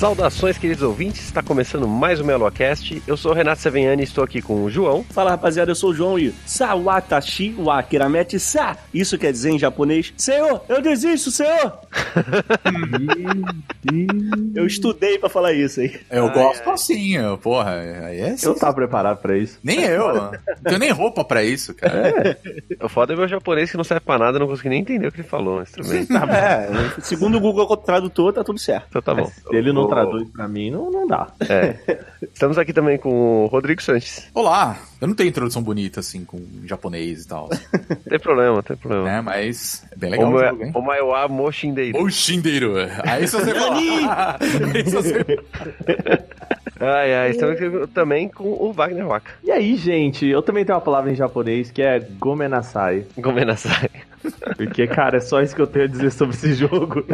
Saudações, queridos ouvintes. Está começando mais um MeloCast. Eu sou o Renato Seveniani e estou aqui com o João. Fala, rapaziada, eu sou o João e Sawatashi wa Kiramete sa. Isso quer dizer em japonês, Senhor, eu desisto, Senhor. eu estudei pra falar isso aí. Eu ai, gosto ai. assim, eu, porra. Aí é assim. Eu tava preparado pra isso. Nem eu. não tenho nem roupa pra isso, cara. É. O foda é meu japonês que não serve pra nada, não consegui nem entender o que ele falou no instrumento. Tá é, segundo o Google Tradutor, tá tudo certo. Então tá bom. Ele não traduz pra mim, não, não dá. É. Estamos aqui também com o Rodrigo Sanches. Olá! Eu não tenho introdução bonita, assim, com japonês e tal. tem problema, tem problema. É, mas é bem legal o, o jogo, hein? O Maiwa Moshindeiro. Moshindeiro. Aí você Aí você Ai, ai, estamos aqui também com o Wagner Waka. E aí, gente, eu também tenho uma palavra em japonês que é Gomenasai. Gomenasai. Porque, cara, é só isso que eu tenho a dizer sobre esse jogo.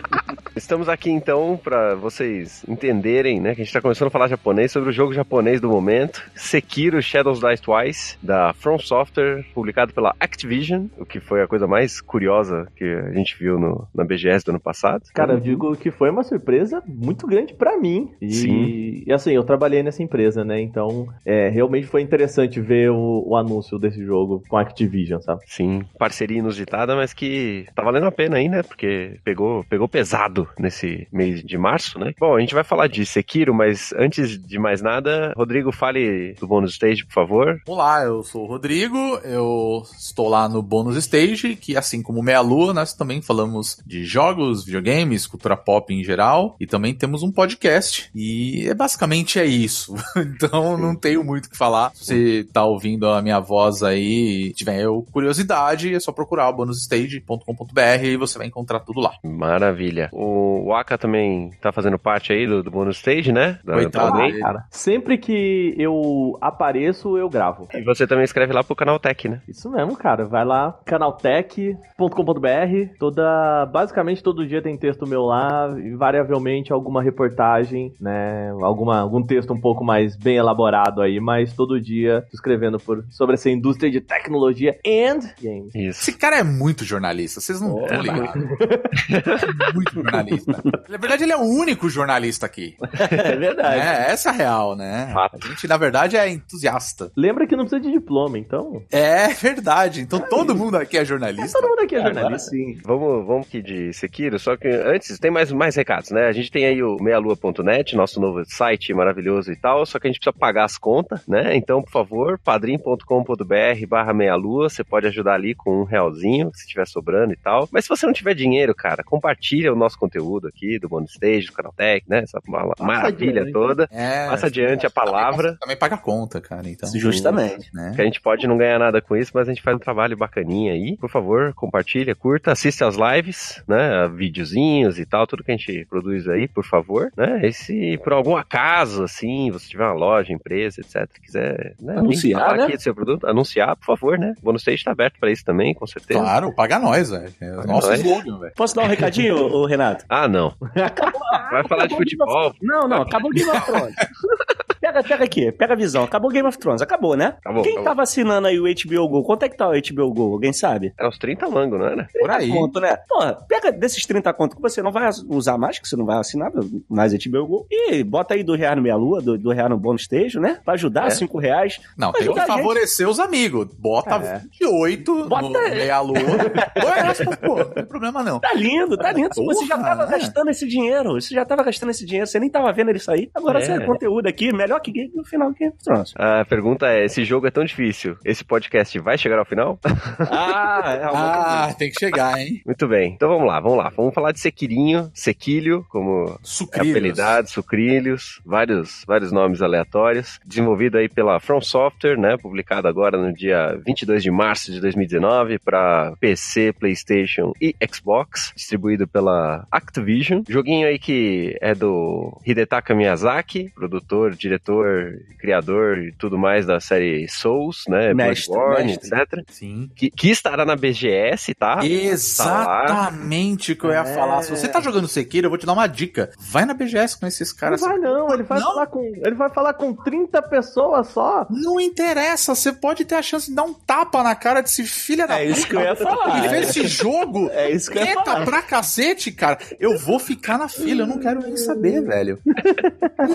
Estamos aqui então para vocês entenderem, né, que a gente está começando a falar japonês sobre o jogo japonês do momento, Sekiro Shadows Die Twice, da From Software, publicado pela Activision, o que foi a coisa mais curiosa que a gente viu no, na BGS do ano passado. Cara, eu digo que foi uma surpresa muito grande para mim. E, Sim. E assim, eu trabalhei nessa empresa, né? Então, é, realmente foi interessante ver o, o anúncio desse jogo com a Activision, sabe? Sim, parceria inusitada, mas que tá valendo a pena aí, né? Porque pegou, pegou pesado nesse mês de março, né? Bom, a gente vai falar de Sekiro, mas antes de mais nada, Rodrigo, fale do bônus stage, por favor. Olá, eu sou o Rodrigo, eu estou lá no bônus stage, que assim como Meia Lua, nós também falamos de jogos, videogames, cultura pop em geral, e também temos um podcast, e é basicamente é isso. então não tenho muito o que falar. Se você tá ouvindo a minha voz aí e tiver curiosidade, é só procurar o bonusstage.com.br e você vai encontrar tudo lá. Maravilha. O Waka também tá fazendo parte aí do, do bonus stage, né? Da, Coitado, da cara. Sempre que eu apareço, eu gravo. E você também escreve lá pro Canal Tech, né? Isso mesmo, cara. Vai lá, canaltech.com.br. Toda, basicamente todo dia tem texto meu lá, invariavelmente alguma reportagem, né? Alguma, algum texto um pouco mais bem elaborado aí, mas todo dia escrevendo por, sobre essa indústria de tecnologia and games. Isso. Esse cara é muito jornalista, vocês não estão ligados. muito jornalista. Na verdade, ele é o único jornalista aqui. É verdade. É, essa é a real, né? Fato. A gente, na verdade, é entusiasta. Lembra que não precisa de diploma, então. É verdade. Então todo mundo aqui é jornalista. É, todo mundo aqui é jornalista, sim. Vamos, vamos aqui de Sekiro, só que antes tem mais, mais recados, né? A gente tem aí o meialua.net, nosso novo site maravilhoso e tal, só que a gente precisa pagar as contas, né? Então, por favor, padrim.com.br barra meialua, você pode ajudar ali com um realzinho, se tiver sobrando e tal. Mas se você não tiver dinheiro, cara, compartilha o nosso conteúdo aqui do Bonus Stage, do Canaltech, né? Essa maravilha adiante. toda. É, Passa adiante a palavra. Também, também, paga conta, cara. Então, Justamente. Né? Que a gente pode não ganhar nada com isso, mas a gente faz um trabalho bacaninha aí. Por favor, compartilha, curta, assiste as lives, né? Videozinhos e tal, tudo que a gente produz aí, por favor, né? E se por algum acaso, assim, você tiver uma loja, empresa, etc, quiser né, anunciar, né? aqui do seu produto, anunciar, por favor, né? O Bonus Stage tá aberto pra isso também, com certeza. Claro, paga nós, velho. É nosso slogan, velho. Posso dar um recadinho, ô, Renato? Ah, não. acabou, Vai falar de futebol? Não, não, acabou o Game of Thrones. pega, pega aqui, pega a visão. Acabou o Game of Thrones, acabou, né? Acabou, Quem acabou. tava assinando aí o HBO Go? Quanto é que tá o HBO Go? Alguém sabe? É uns 30 mangos, não era? Por aí. Conto, né? Porra, pega desses 30 contos que você não vai usar mais, que você não vai assinar mais HBO Go, e bota aí do real no meia lua, do, do real no bônus stage, né? Pra ajudar, 5 é. reais. Não, tem que favorecer os amigos. Bota é. 28 bota... no meia lua. pô, não tem problema não. Tá lindo, tá lindo. Porra, você já tava né? gastando esse dinheiro. Você já tava gastando esse dinheiro, você nem tava vendo ele sair. Agora é. você é conteúdo aqui, melhor que Game no final of Thrones. A pergunta é: esse jogo é tão difícil, esse podcast vai chegar ao final? Ah, é Ah, tem que chegar, hein? Muito bem. Então vamos lá, vamos lá. Vamos falar de Sequirinho, Sequilho, como é Sucrilhos. apelidado, Sucrilhos, vários, vários nomes aleatórios. Desenvolvido aí pela From Software, né? Publicado agora no dia 22 de março de 2019 para PC, PlayStation e Xbox. Distribuído pela Activision. Joguinho aí que é do Hidetaka Miyazaki, produtor, diretor, criador e tudo mais da série Souls, né? Mestre, Bloodborne, mestre. etc. Sim. Que, que estará na BGS, tá? Exatamente o que eu ia É. falar. Se você tá jogando Sekiro, eu vou te dar uma dica. Vai na BGS com esses Não caras. vai não, ele vai Não? falar com. Ele vai falar com 30 pessoas só. Não interessa, você pode ter a chance de dar um tapa na cara desse filho da É isso que eu ia falar. Ele fez esse jogo. É isso que eu ia Eita falar. pra cacete, cara. Eu vou ficar na fila, eu não quero nem saber, velho.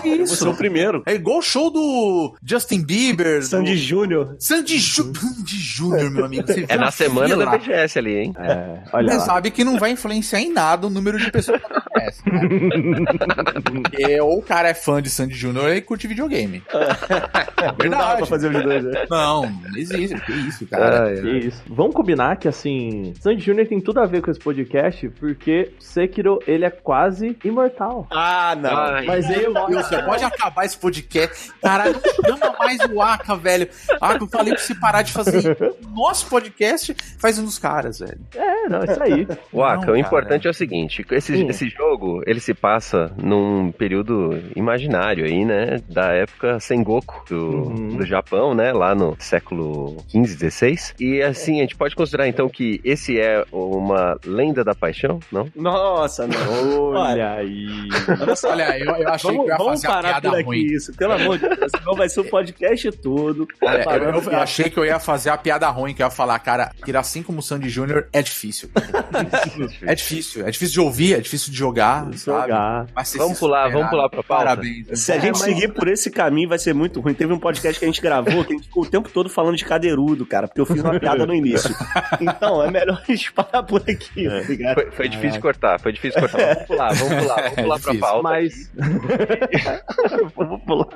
Que Você é isso? o primeiro. É igual o show do Justin Bieber. Sandy do... Júnior. Sandy, Ju... Sandy Júnior, meu amigo. Você É na semana fila? da BGS ali, hein? É, olha Você lá. sabe que não vai influenciar em nada o número de pessoas que conhece, né? Porque ou o cara é fã de Sandy Júnior e curte videogame. Não dá pra Verdade. fazer os dois, né? Não, não existe. Que isso, cara. Ai, Que isso. Vamos combinar que, assim, Sandy Júnior tem tudo a ver com esse podcast, porque Sekiro, ele é quase imortal. Ah, não. Ai. Mas ele Meu Deus, você pode acabar esse podcast. Caralho, não chama mais o Aka, velho. Aka, eu falei pra você parar de fazer nosso podcast, faz um dos caras, velho. É, não, isso aí. Waka, Não, o importante é o seguinte: esse, esse jogo ele se passa num período imaginário aí, né? Da época Sengoku do, Uhum. do Japão, né? Lá no século XV, XVI. E assim, a gente pode considerar então que esse é uma lenda da paixão, não? Nossa, não. Olha aí. Olha, eu, eu achei Vamos, que eu ia vamos fazer a parar piada por aqui ruim. isso, pelo amor de Deus. Senão vai ser o podcast todo. Olha, eu, eu- eu achei que eu ia fazer a piada ruim, que eu ia falar, cara, que assim como o Sandy Júnior é difícil. É difícil, é difícil de ouvir, é difícil de jogar, sabe? Jogar. Mas Vamos pular, vamos pular pra pauta? Parabéns. Se a gente mas- seguir por esse caminho, vai ser muito ruim. Teve um podcast que a gente gravou que a gente ficou o tempo todo falando de cadeirudo, cara, porque eu fiz uma piada no início. Então, é melhor a gente parar por aqui, tá ligado? Foi, foi difícil cortar, foi difícil cortar. Vamos pular, vamos pular, vamos pular pra difícil. pauta. Mas. Vamos pular.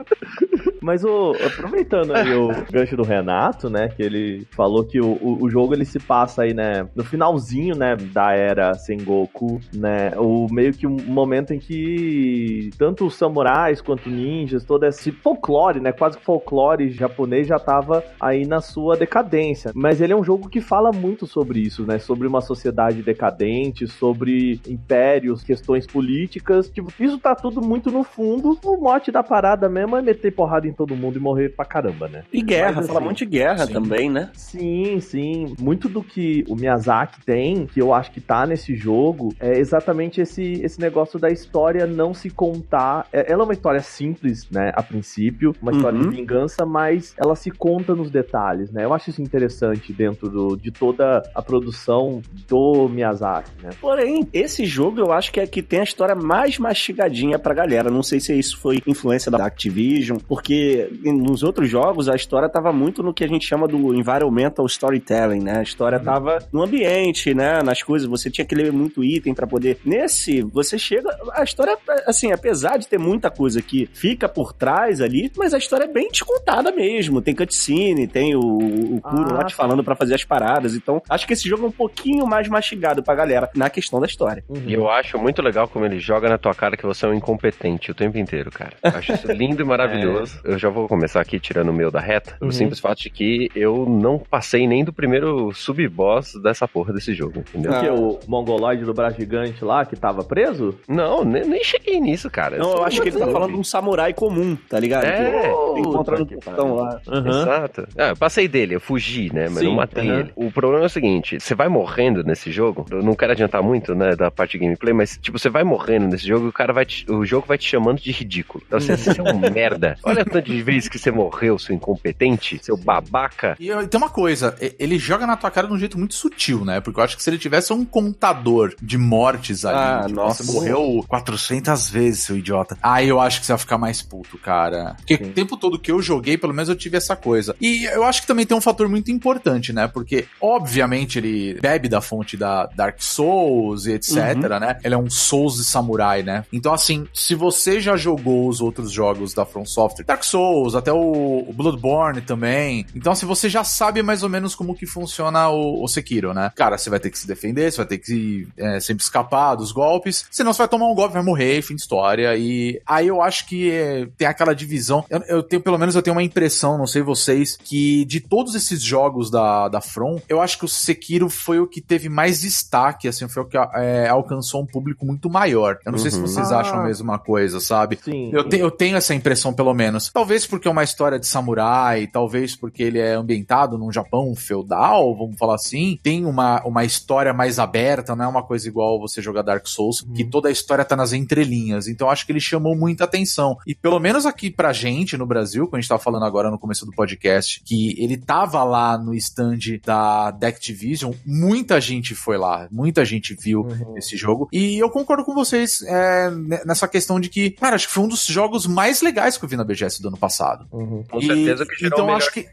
Mas o, aproveitando aí o gancho do Renato, né? Que ele falou que o, o, o jogo ele se passa aí, né? No finalzinho, né? Da era Sengoku, né? O meio que um momento em que tanto os samurais quanto ninjas, todo esse folclore, né? Quase que folclore japonês já tava aí na sua decadência. Mas ele é um jogo que fala muito sobre isso, né? Sobre uma sociedade decadente, sobre impérios, questões políticas. Tipo, isso tá tudo muito no fundo. O mote da parada mesmo é meter porrada em todo mundo e morrer pra caramba, né? E guerra, Mas, fala assim, muito de guerra sim. também, né? Sim, sim. Muito do que o Miyazaki tem, que eu acho que tá nesse jogo, é exatamente esse, esse negócio da história não se contar. É- ela é uma história simples, né, a princípio, uma história Uhum. de vingança, mas ela se conta nos detalhes, né? Eu acho isso interessante dentro do, de toda a produção do Miyazaki, né? Porém, esse jogo eu acho que é que tem a história mais mastigadinha pra galera. Não sei se isso foi influência da Activision, porque nos outros jogos a história tava muito no que a gente chama do environmental storytelling, né? A história tava no ambiente, né? Nas coisas, você tinha que ler muito item pra poder. Nesse, você chega. A história, assim, apesar de ter muita coisa que fica por trás ali, mas a história é bem descontada mesmo. Tem cutscene, tem o, o Kuro Ah, lá te falando pra fazer as paradas. Então, acho que esse jogo é um pouquinho mais mastigado pra galera na questão da história. Uhum. E eu acho muito legal como ele joga na tua cara que você é um incompetente o tempo inteiro, cara. Eu acho isso lindo e maravilhoso. Eu já vou começar aqui tirando o meu da reta. Uhum. O simples fato de que eu não passei nem do primeiro sub-boss dessa porra desse jogo, entendeu? Ah. Porque o mongoloide do braço gigante lá, que tava preso? Não, nem, nem cheguei nisso, cara. Não, eu acho que ele tá falando de um samurai comum, tá ligado? É. Que encontra no portão lá. Aham. Exato. Ah, eu passei dele, eu fugi, né? Mas Sim, não matei aham. ele. O problema é o seguinte: você vai morrendo nesse jogo. Eu não quero adiantar muito, né, da parte de gameplay, mas, tipo, você vai morrendo nesse jogo e o cara vai te- o jogo vai te chamando de ridículo. Então, você, você é um merda. Olha o tanto de vezes que você morreu, seu incompetente, seu babaca. E eu- tem uma coisa, ele joga na tua cara de um jeito muito sutil, né? Porque eu acho que se ele tivesse um contador de mortes ali, Ah, nossa. Nossa, você morreu 400 vezes, seu idiota. Aí eu acho que você vai ficar mais puto, cara. Porque Sim. o tempo todo que eu joguei, pelo menos eu tive essa coisa. E eu acho que também tem um fator muito importante, né? Porque, obviamente, ele bebe da fonte da Dark Souls e etc, uhum. né? Ele é um Souls de samurai, né? Então, assim, se você já jogou os outros jogos da From Software, Dark Souls, até o Bloodborne também. Então, se você já sabe mais ou menos como que funciona o, o Sekiro, né? Cara, você vai ter que se defender, você vai ter que é, sempre escapar dos golpes, senão você vai tomar um golpe, vai morrer, fim de história. E aí eu acho que é, tem aquela divisão. Eu, eu, tenho, pelo menos eu tenho uma impressão, não sei vocês, que de todos esses jogos da, da From, eu acho que o Sekiro foi o que teve mais destaque, assim, foi o que é, alcançou um público muito maior. Eu não uhum. sei se uhum. vocês ah. acham a mesma coisa, sabe? Sim. Eu, te, eu tenho essa impressão, pelo menos. Talvez porque é uma história de samurai, talvez porque ele é ambientado num Japão feudal, vamos falar assim. Tem uma, uma história mais aberta, não é uma coisa igual você jogar Dark Souls, uhum. que toda a história tá nas entrelinhas. Então acho que ele chamou muita atenção. E pelo menos aqui pra gente, no Brasil, como a gente tava falando agora no começo do podcast, que ele tava lá no stand da, Activision, muita gente foi lá, muita gente viu uhum. esse jogo. E eu concordo com vocês é, nessa questão de que, cara, acho que foi um dos jogos mais legais que eu vi na BGS do ano passado. Uhum. Com e, certeza que gerou então, acho que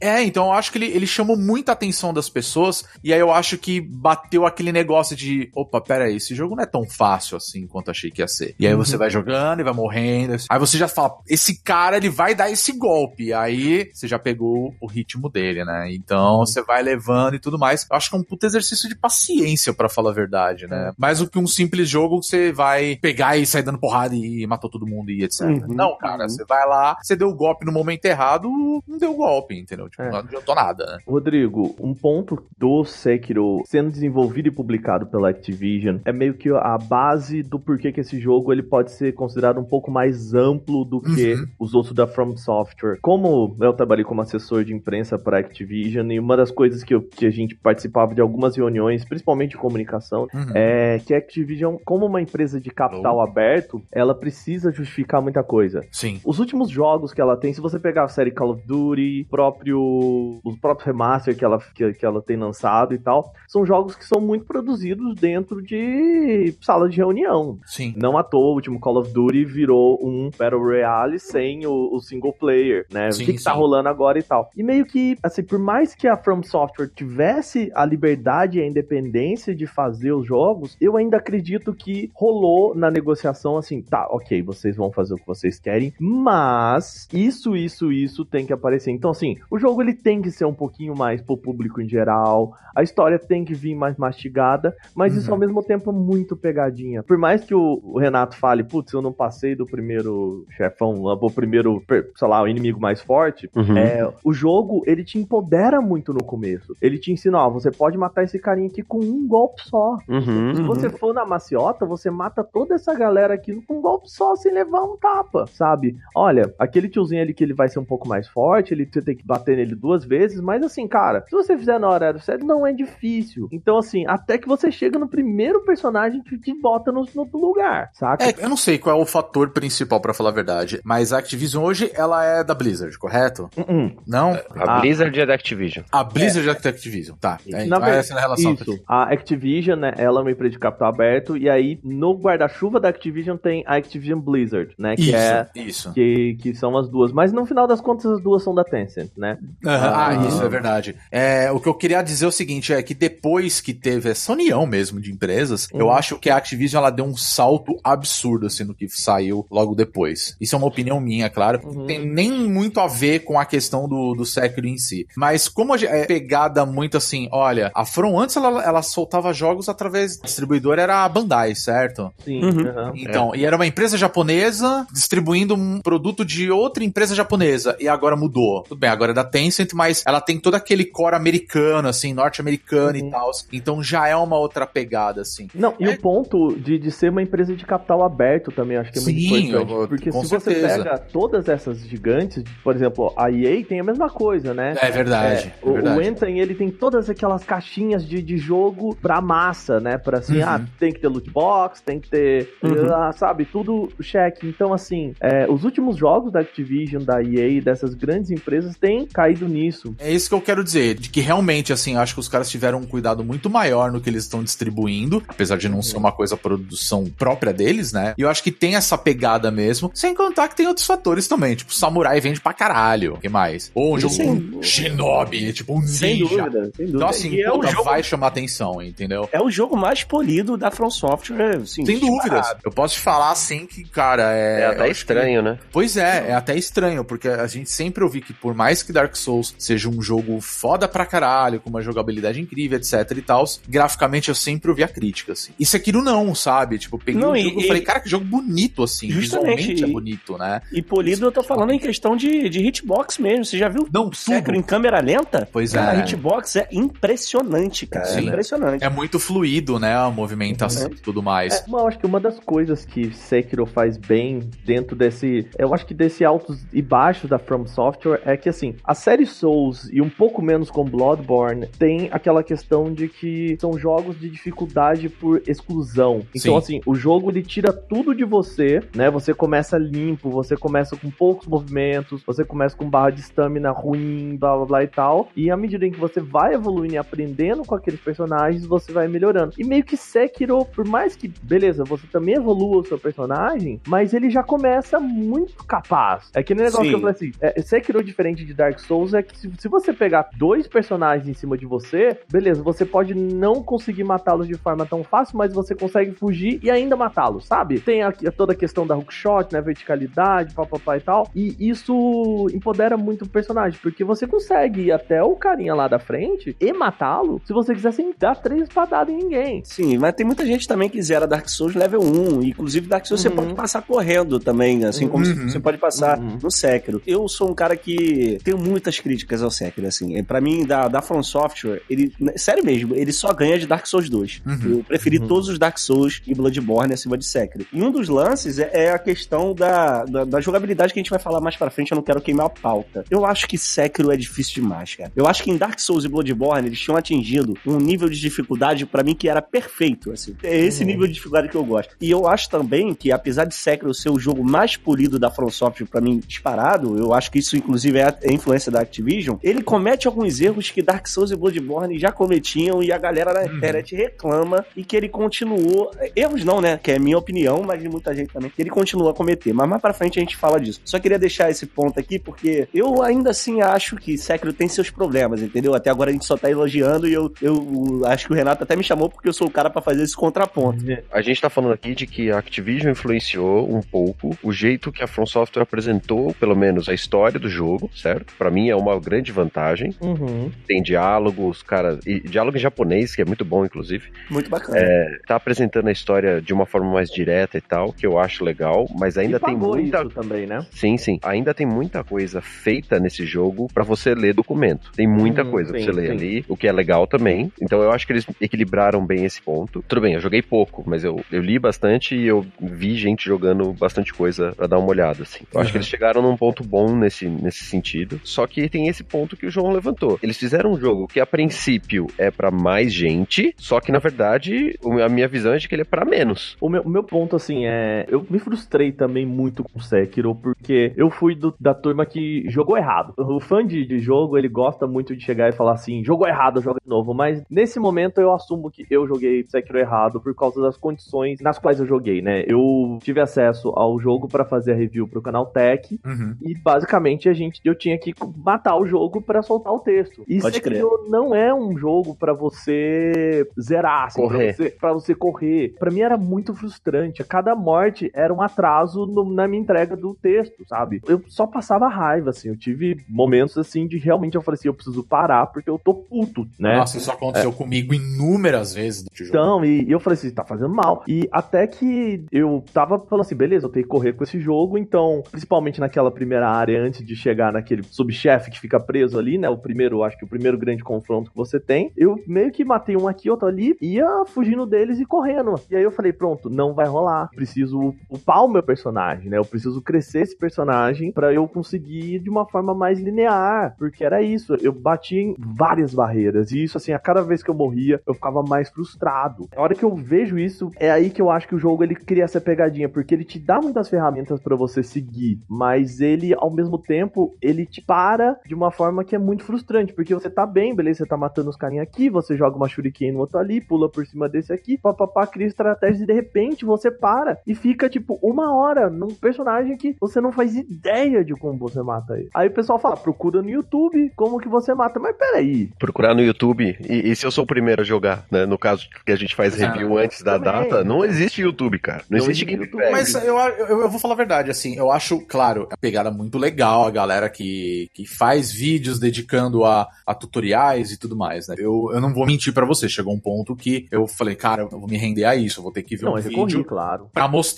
É, então eu acho que ele, ele chamou muita atenção das pessoas, e aí eu acho que bateu aquele negócio de, opa, pera aí, esse jogo não é tão fácil assim quanto achei que ia ser. E aí você uhum. vai jogando e vai morrendo, aí você já fala, esse cara, ele vai dar esse golpe, aí você já pegou o ritmo dele, né? Então você vai levando e tudo mais. Eu acho que é um puto exercício de paciência, para falar a verdade, né? É. Mais do que um simples jogo que você vai pegar e sair dando porrada e matou todo mundo e etc. Uhum. Não, cara, uhum. você vai lá, você deu o golpe no momento errado, não deu golpe, entendeu? Tipo, é. não adiantou nada, né? Rodrigo, um ponto do Sekiro sendo desenvolvido e publicado pela Activision é meio que a base do porquê que esse jogo ele pode ser considerado um pouco mais amplo do que uhum. os outros da From Software. Como eu trabalhei como assessor de imprensa para Activision e uma das coisas que, eu, que a gente participava de algumas reuniões, principalmente de comunicação, uhum. é que a Activision, como uma empresa de capital oh. aberto, ela precisa justificar muita coisa. Sim. Os últimos jogos que ela tem, se você pegar a série Call of Duty, próprio, os próprios remaster que ela, que, que ela tem lançado e tal, são jogos que são muito produzidos dentro de sala de reunião. Sim. Não à toa, o último Call of Duty virou um Battle Royale sem o, o single player, né? Sim, o que, que tá rolando agora e tal. E meio que, assim, por mais que a From Software tivesse a liberdade e a independência de fazer os jogos, eu ainda acredito que rolou na negociação assim, tá, ok, vocês vão fazer o que vocês querem, mas isso, isso, isso tem que aparecer. Então, assim, o jogo ele tem que ser um pouquinho mais pro público em geral, a história tem que vir mais mastigada, mas uhum. isso ao mesmo tempo é muito pegadinha. Por mais que o, o Renato fale, putz, eu não passei do primeiro chefão, o primeiro, sei lá, o inimigo mais forte, uhum. é, o jogo, ele te empodera muito no começo. Ele te ensina, ó, você pode matar esse carinha aqui com um golpe só. Uhum, Se você uhum. for na maciota, você mata toda essa galera aqui com um golpe só, sem levar um tapa, sabe? Olha, aquele tiozinho ali que ele vai ser um pouco mais forte, ele você tem que bater nele duas vezes, mas assim, cara, se você fizer na hora certa, não é difícil. Então, assim, até que você chega no primeiro personagem que te bota no, no lugar, saca? É, eu não sei qual é o fator principal, para falar a verdade, mas a Activision hoje, ela é da Blizzard, correto? Uh -uh. Não? A, a Blizzard é da Activision. A Blizzard é, é da Activision, tá. É, então é essa a relação. Isso. A Activision, né, ela é uma empresa de capital aberto, e aí no guarda-chuva da Activision tem a Activision Blizzard, né, que isso, é... Isso, que, que são as duas. Mas no final das contas, as duas são da Tencent, né? ah, ah, isso é verdade. É, o que eu queria dizer é o seguinte, é que depois que teve essa união mesmo de empresas, uhum. eu acho que a Activision, ela deu um salto absurdo, assim, no que saiu logo depois. Isso é uma opinião minha, claro. Uhum. Tem nem muito a ver com a questão do, do Sekiro em si. Mas como é pegada muito assim, olha, a From antes ela, ela soltava jogos através distribuidora era a Bandai, certo? Sim. Uhum. Então, é. e era uma empresa japonesa distribuindo um produto de outra empresa japonesa e agora mudou. Tudo bem, agora é da Tencent, mas ela tem todo aquele core americano, assim, norte-americano uhum. e tal. Então já é uma outra pegada, assim. Não, e é... o ponto de, de ser uma empresa de capital aberto também, acho que é muito Sim, importante. Porque se certeza. você pega todas essas gigantes, por exemplo, a EA tem a mesma coisa, né? É verdade. É, é verdade. O, o Anthem, ele tem todas aquelas caixinhas de, de jogo pra massa, né? Pra assim, uhum. ah, tem que ter loot box, tem que ter, uhum. ah, sabe, tudo cheque. Então, assim, é, os últimos jogos da Activision, da EA, dessas grandes empresas têm caído nisso. É isso que eu quero dizer, de que realmente, assim, acho que os caras tiveram um cuidado muito maior no que eles estão distribuindo, apesar de não ser uma coisa produção própria deles, né? E eu acho que tem essa pegada mesmo, sem contar que tem outros fatores também, tipo, Samurai vende pra caralho, o que mais? Ou um jogo Sim. Shinobi, tipo um ninja. Sem dúvida, sem dúvida. Então assim, é puta, jogo- vai chamar atenção, entendeu? É o jogo mais polido da From Software, assim, Sem dúvidas. disparado. Eu posso te falar assim que, cara, é. É até estranho, né? Pois é, é até estranho, porque a gente sempre ouvi que por mais que Dark Souls seja um jogo foda pra caralho, com uma jogabilidade incrível, etc e tal, graficamente eu sempre ouvi a crítica, assim. E Sekiro não, sabe? Tipo, peguei Não, o jogo e e- falei, cara, que jogo bonito, assim, Justamente, visualmente é bonito, né? E polido eu tô falando em questão de, de hitbox mesmo. Você já viu Não, tudo. em câmera lenta? Pois cara, é. a hitbox é impressionante, cara. Sim. É impressionante. É muito fluido, né, a movimentação e tudo mais. É, eu acho que uma das coisas que Sekiro faz bem dentro desse. Eu acho que desse altos e baixos da From Software é que, assim, a série Souls e um pouco menos com Bloodborne tem aquela questão de que são jogos de dificuldade por exclusão. Então, Sim. assim, o jogo ele tira tudo de você, né? Você começa limpo, você começa com poucos movimentos, você começa com barra de estamina ruim, blá blá blá e tal. E à medida em que você vai evoluindo e aprendendo com aqueles personagens, você vai melhorando. E meio que Sekiro, por mais que, beleza, você também evolua o seu personagem, mas ele já começa muito capaz. É aquele negócio Sim. que eu falei assim: é, Sekiro, diferente de Dark Souls, é que se, se você pegar dois personagens em cima de você, beleza, você pode não conseguir matá-los de forma tão fácil, mas você consegue fugir e ainda matá-los, sabe? Tem aqui toda a questão da hookshot, né? Verticalidade, papapá e tal. E isso empodera muito o personagem, porque você consegue ir até o carinha lá da frente e matá-lo se você quiser sem dar três espadadas em ninguém. Sim, mas tem muita gente também que zera Dark Souls level 1. Inclusive, Dark Souls Uhum. você pode passar correndo também, assim como Uhum. você pode passar Uhum. no Sekiro. Eu sou um cara que tenho muitas críticas ao Sekiro, assim. É, Pra mim, da, da From Software, ele, sério mesmo, ele só ganha de Dark Souls 2. Uhum. Eu preferi Uhum. todos os Dark Souls e Bloodborne acima de Sekiro. E um dos lances é, é a questão da, da, da jogabilidade que a gente vai falar mais pra frente, eu não quero queimar a pauta. Eu acho que Sekiro é difícil demais, cara. Eu acho que em Dark Souls e Bloodborne eles tinham atingido um nível de dificuldade pra mim que era perfeito, assim. É esse Uhum. nível de dificuldade que eu gosto. E eu acho também que, apesar de Sekiro ser o jogo mais polido da From Software pra mim disparado, eu acho que isso inclusive é a é influência da Activision, ele comete alguns erros que Dark Souls e Bloodborne já cometiam e a galera na internet reclama e que ele continuou, erros não, né, que é minha opinião, mas de muita gente também, que ele continua a cometer, mas mais pra frente a gente fala disso. Só queria deixar esse ponto aqui porque eu ainda assim acho que Sekiro tem seus problemas, entendeu? Até agora a gente só tá elogiando e eu, eu acho que o Renato até me chamou porque eu sou o cara pra fazer esse contraponto. A gente tá falando aqui de que a Activision influenciou um pouco o jeito que a From Software apresentou, pelo menos, a história do jogo, certo? Pra mim é uma grande vantagem. Uhum. Tem diálogos, cara, e diálogo em japonês, que é muito bom, inclusive. Muito bacana. Tá apresentando a história de uma forma mais direta e tal, que eu acho legal, mas ainda tem muita também, né? Sim, sim. Ainda tem muita coisa feita nesse jogo pra você ler documento. Tem muita Hum, coisa pra sim, você ler sim. ali, o que é legal também. Então eu acho que eles equilibraram bem esse ponto. Tudo bem, eu joguei pouco, mas eu, eu li bastante e eu vi gente jogando bastante coisa pra dar uma olhada, assim. Eu acho Uhum. que eles chegaram num ponto bom nesse, nesse sentido. Só que tem esse ponto que o João levantou. Eles fizeram um jogo que a princípio é pra mais gente, só que na verdade a minha visão é de que ele é pra menos. O meu, o meu ponto, assim, é. Eu me frustrei também muito com Sekiro, porque eu fui do- da turma que jogou errado. O fã de, de jogo, ele gosta muito de chegar e falar assim: jogou errado, joga de novo. Mas nesse momento eu assumo que eu joguei Sekiro errado por causa das condições nas quais eu joguei, né? Eu tive acesso ao jogo pra fazer a review pro canal Tech. Uhum. E basicamente a gente eu tinha que matar o jogo pra soltar o texto. E Pode Sekiro não é um jogo pra você zerar, assim. Pra, você, pra você correr. Pra mim era muito frustrante. A cada morte era um atraso no- na minha entrega do texto, sabe? Eu só passava raiva, assim. Eu tive momentos assim de realmente eu falei assim, eu preciso parar porque eu tô puto, né? Nossa, isso aconteceu comigo inúmeras vezes jogo. Então, e, e eu falei assim, tá fazendo mal. E até que eu tava falando assim, beleza, eu tenho que correr com esse jogo, então, principalmente naquela primeira área, antes de chegar naquele subchefe que fica preso ali, né? O primeiro, acho que o primeiro grande confronto que você tem, eu meio que matei um aqui, outro ali, ia fugindo deles e correndo. E aí eu falei, pronto, não vai rolar. Preciso upar o meu personagem, né? Eu preciso crescer esse personagem pra eu conseguir ir de uma forma mais linear. Porque era isso, eu bati em várias barreiras. E isso, assim, a cada vez que eu morria, eu ficava mais frustrado. A hora que eu vejo isso, é aí que eu acho que o jogo ele cria essa pegadinha, porque ele te dá muitas ferramentas pra você seguir, mas ele, ao mesmo tempo, ele te para de uma forma que é muito frustrante, porque você tá bem, beleza, você tá matando os carinha aqui, você joga uma shuriken no outro ali, pula por cima desse aqui, papapá, cria estratégia e de repente você para e fica, tipo, uma hora num personagem que você não faz ideia de como você mata ele. Aí o pessoal fala, procura no YouTube como que você mata. Mas peraí. Procurar no YouTube, e, e se eu sou o primeiro a jogar, né? No caso que a gente faz review Ah, antes da também. data, não existe YouTube, cara. Não, Não existe gameplay. Mas eu, eu, eu vou falar a verdade, assim, eu acho, claro, a pegada muito legal, a galera que, que faz vídeos dedicando a, a tutoriais e tudo mais, né? Eu, eu não vou mentir pra você, chegou um ponto que eu falei, cara, eu vou me render a isso, eu vou ter que ver Não, um eu vídeo claro. pra mostrar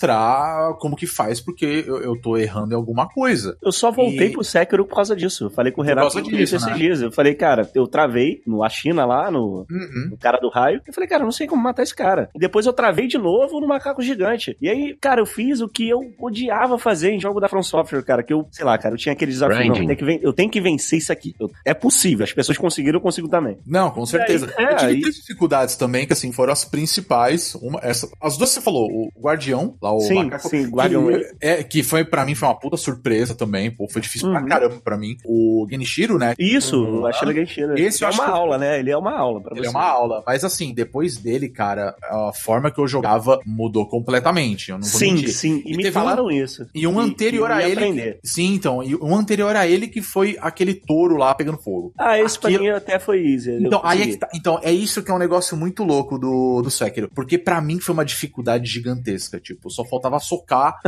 como que faz, porque eu, eu tô errando em alguma coisa. Eu só voltei E- pro Sekiro por causa disso. Eu falei com o Por Renato disso, isso né? esses dias. Eu falei, cara, eu travei no a China lá, no, Uhum. no cara do raio. Eu falei, cara, eu não sei como matar esse cara. E depois eu travei de novo no macaco gigante. E aí, cara, eu fiz o que eu odiava fazer em jogo da From Software, cara. Que eu, sei lá, cara, eu tinha aquele desafio. Não, eu, tenho que ven- eu tenho que vencer isso aqui. Eu- é possível. As pessoas conseguiram, eu consigo também. Não, com certeza. É, eu tive aí- três dificuldades também, que assim, foram as principais. Uma, essa, as duas que você falou, o Guardião, lá o Sim, macaco, sim, Guardião. que, é, que foi, pra mim, foi uma puta surpresa também, pô, foi difícil pra Uhum. caramba pra mim. O Genichiro, né, Isso, Uhum. o Ashura Genshin. Esse é uma que- aula, né? Ele é uma aula pra Ele você. é uma aula. Mas assim, depois dele, cara, a forma que eu jogava mudou completamente. Eu não vou Sim, mentir. sim. E, E me falaram isso. E um anterior e a ele. aprender. Sim, então. E um anterior a ele que foi aquele touro lá pegando fogo. Ah, esse pra Aquilo- mim até foi easy. Então, aí é, tá- então, é isso que é um negócio muito louco do, do Sekiro. Porque pra mim foi uma dificuldade gigantesca. Tipo, só faltava socar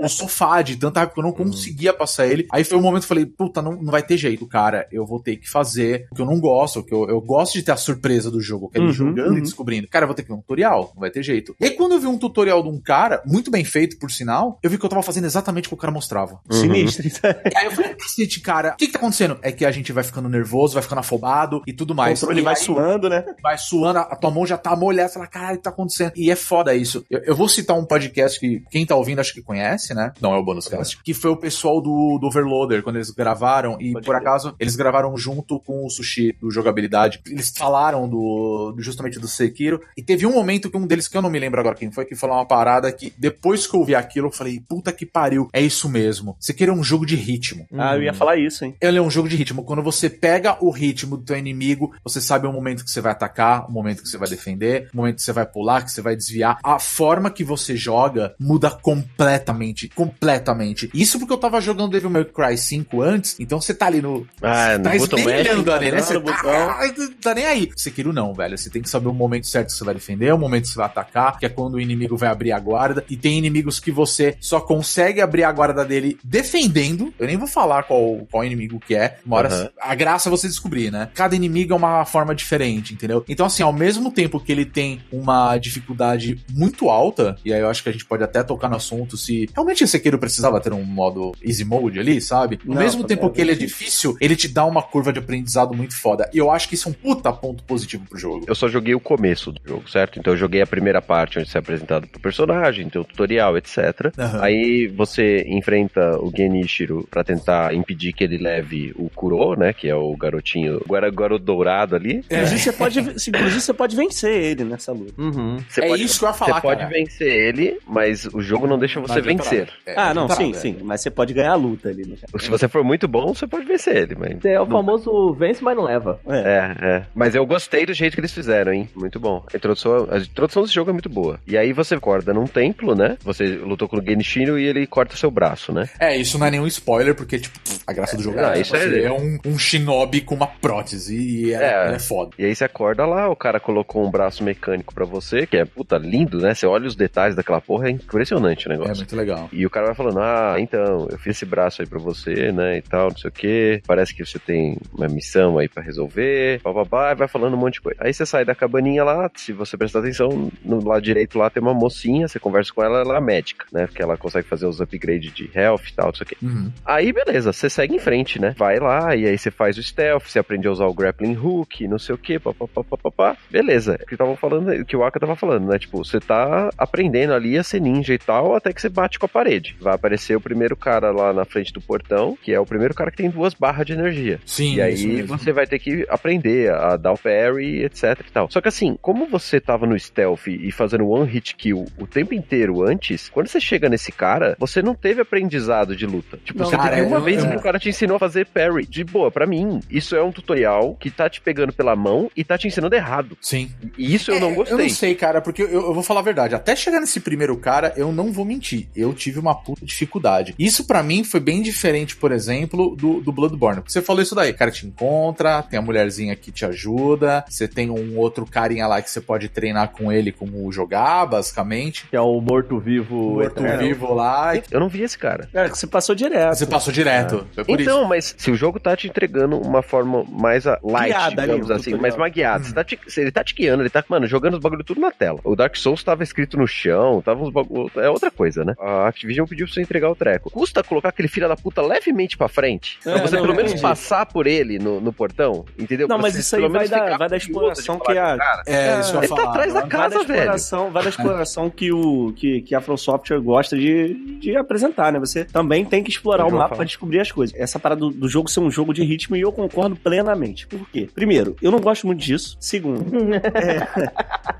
o, o sofá de tanta raiva que eu não conseguia passar ele. Aí foi um momento que eu falei, puta, não, não vai ter jeito, cara. Eu vou ter que fazer o que eu não gosto. Que eu, eu gosto de ter a surpresa do jogo, que é Uhum, jogando uhum. e descobrindo. Cara, eu vou ter que ver um tutorial. Não vai ter jeito. E aí, quando eu vi um tutorial de um cara, muito bem feito, por sinal, eu vi que eu tava fazendo exatamente o que o cara mostrava. Sinistro. isso é- E aí eu falei, cacete, cara, o que que tá acontecendo? É que a gente vai ficando nervoso, vai ficando afobado e tudo mais. controle E vai aí suando, né? vai suando, a a tua mão já tá molhada, você fala, caralho, o que tá acontecendo? E é foda isso. Eu, eu vou citar um podcast que quem tá ouvindo acho que conhece, né? Não é o Bonus Cast. Que foi o pessoal do, do Overloader, quando eles gravaram, e Pode por crer. acaso eles gravaram junto com o Sushi do Jogabilidade. Eles falaram do, do- justamente do Sekiro, e teve um momento que um deles, que eu não me lembro agora quem foi, que falou uma parada que depois que eu ouvi aquilo, eu falei, puta que pariu, é isso mesmo. Sekiro é um jogo de ritmo. Ah, eu ia falar isso, hein? Ele é um jogo de ritmo. Quando você pega o ritmo do teu inimigo, você sabe o momento que você vai atacar, o momento que você vai defender, o momento que você vai pular, que você vai desviar. A forma que você joga muda completamente, completamente. Isso porque eu tava jogando Devil May Cry 5 antes, então você tá ali no... Ah, tá esmerilhando ali, né? Você no tá, tá nem aí. Sekiro não, velho. Você tem que saber o momento certo que você vai defender, o momento que você vai atacar, que é quando o inimigo vai abrir a guarda. E tem inimigos que você só consegue abrir a guarda dele defendendo. Eu nem vou falar qual, qual inimigo que é. Uma hora Aham. a graça é você descobrir, né? Cada inimigo é uma forma diferente, entendeu? Então, assim, ao mesmo tempo que ele tem uma dificuldade muito alta, e aí eu acho que a gente pode até tocar no assunto se realmente esse Sekiro precisava ter um modo easy mode ali, sabe? Ao Não, mesmo também tempo é que ele é difícil, ele te dá uma curva de aprendizado muito foda. E eu acho que isso é um puta ponto positivo pro jogo. Eu só joguei o começo do jogo, certo? Então eu joguei a primeira parte onde você é apresentado pro personagem, tem o tutorial, etc. Aham. Aí você enfrenta o Genichiro pra tentar impedir que ele leve o Kuro, né? Que é o garotinho, agora garoto dourado ali. É. Inclusive, você pode, inclusive, você pode vencer ele nessa luta. Uhum. Você é pode, isso que eu ia falar, Você pode cara. vencer ele, mas o jogo não deixa você adianta vencer. É, ah, não, adianta sim, nada, sim. Mas você pode ganhar a luta ali, né? Se você for muito bom, você pode vencer ele, mas. É o famoso vence, mas não leva. É. É, é. Mas eu gostei do jeito que eles fizeram, hein? Muito bom. A introdução, a introdução desse jogo é muito boa. E aí você acorda num templo, né? Você lutou com o Genichiro e ele corta seu braço, né? É, isso não é nenhum spoiler, porque, tipo, a graça do jogo Ah, é, isso é- você é um, um shinobi com uma prótese e é, É. é foda. E aí você acorda lá, o cara colocou um braço mecânico pra você, que é, puta, lindo, né? Você olha os detalhes daquela porra, é impressionante o É negócio. muito legal. E o cara vai falando, ah, então, eu fiz esse braço aí pra você, né, e tal, não sei o que. Parece que você tem uma missão aí pra resolver, bababá, e vai falando um monte de coisa. Aí você sai da cabaninha lá, se você prestar atenção, no lado direito lá tem uma mocinha, você conversa com ela, ela é médica, né, porque ela consegue fazer os upgrades de health e tal, não sei o que. Uhum. Aí, beleza, você segue em frente, né? Vai lá, e aí você faz o stealth, você aprende a usar o grappling hook, não sei o que, papapá. Beleza, o que estavam falando, o que o Aka tava falando, né? Tipo, você tá aprendendo ali a ser ninja e tal, até que você bate com a parede. Vai aparecer o primeiro cara lá na frente do portão, que é o primeiro cara que tem duas barras de energia. Sim, E isso aí mesmo. você vai ter que aprender a dar o parry, etc e tal. Só que assim, como você tava no stealth e fazendo one hit kill o tempo inteiro antes, quando você chega nesse cara, você não teve aprendizado de luta. Tipo, Não, você cara, teve uma eu- vez eu- que o cara te ensinou a fazer parry. De boa, pra mim, isso é um tutorial que tá te pegando pela mão e tá te ensinando errado. Sim. E isso eu É, não eu- eu, eu não sei, cara, porque eu, eu, vou falar a verdade. Até chegar nesse primeiro cara, eu não vou mentir. Eu tive uma puta dificuldade. Isso para mim foi bem diferente, por exemplo, do, do Bloodborne. Porque você falou isso daí. O cara te encontra, tem a mulherzinha que te ajuda, você tem um outro carinha lá que você pode treinar com ele como jogar, basicamente. Que é o morto-vivo. Morto-vivo lá. Eu não vi esse cara. É, você passou direto. Você passou direto. É. então, isso. mas se o jogo tá te entregando uma forma mais light, Guiada, digamos ali, assim, mais uma guiada. Hum. Tá te, ele tá te guiando, ele tá, mano, jogando os bagulho tudo na tela. O Dark Souls tava escrito no chão, tava uns bagulho. É outra coisa, né? A Activision pediu pra você entregar o treco. Custa colocar aquele filho da puta levemente pra frente? É, pra você não, pelo menos passar por ele no, no portão, entendeu? Não, mas isso aí vai da, vai da exploração que a. É, isso ele tá atrás da casa, vai da exploração, Vai da exploração que, o, que, que a From Software gosta de, de apresentar, né? Você também tem que explorar o mapa pra descobrir as coisas. Essa parada do, do jogo ser um jogo de ritmo e eu concordo plenamente. Por quê? Primeiro, eu não gosto muito disso. Segundo, é,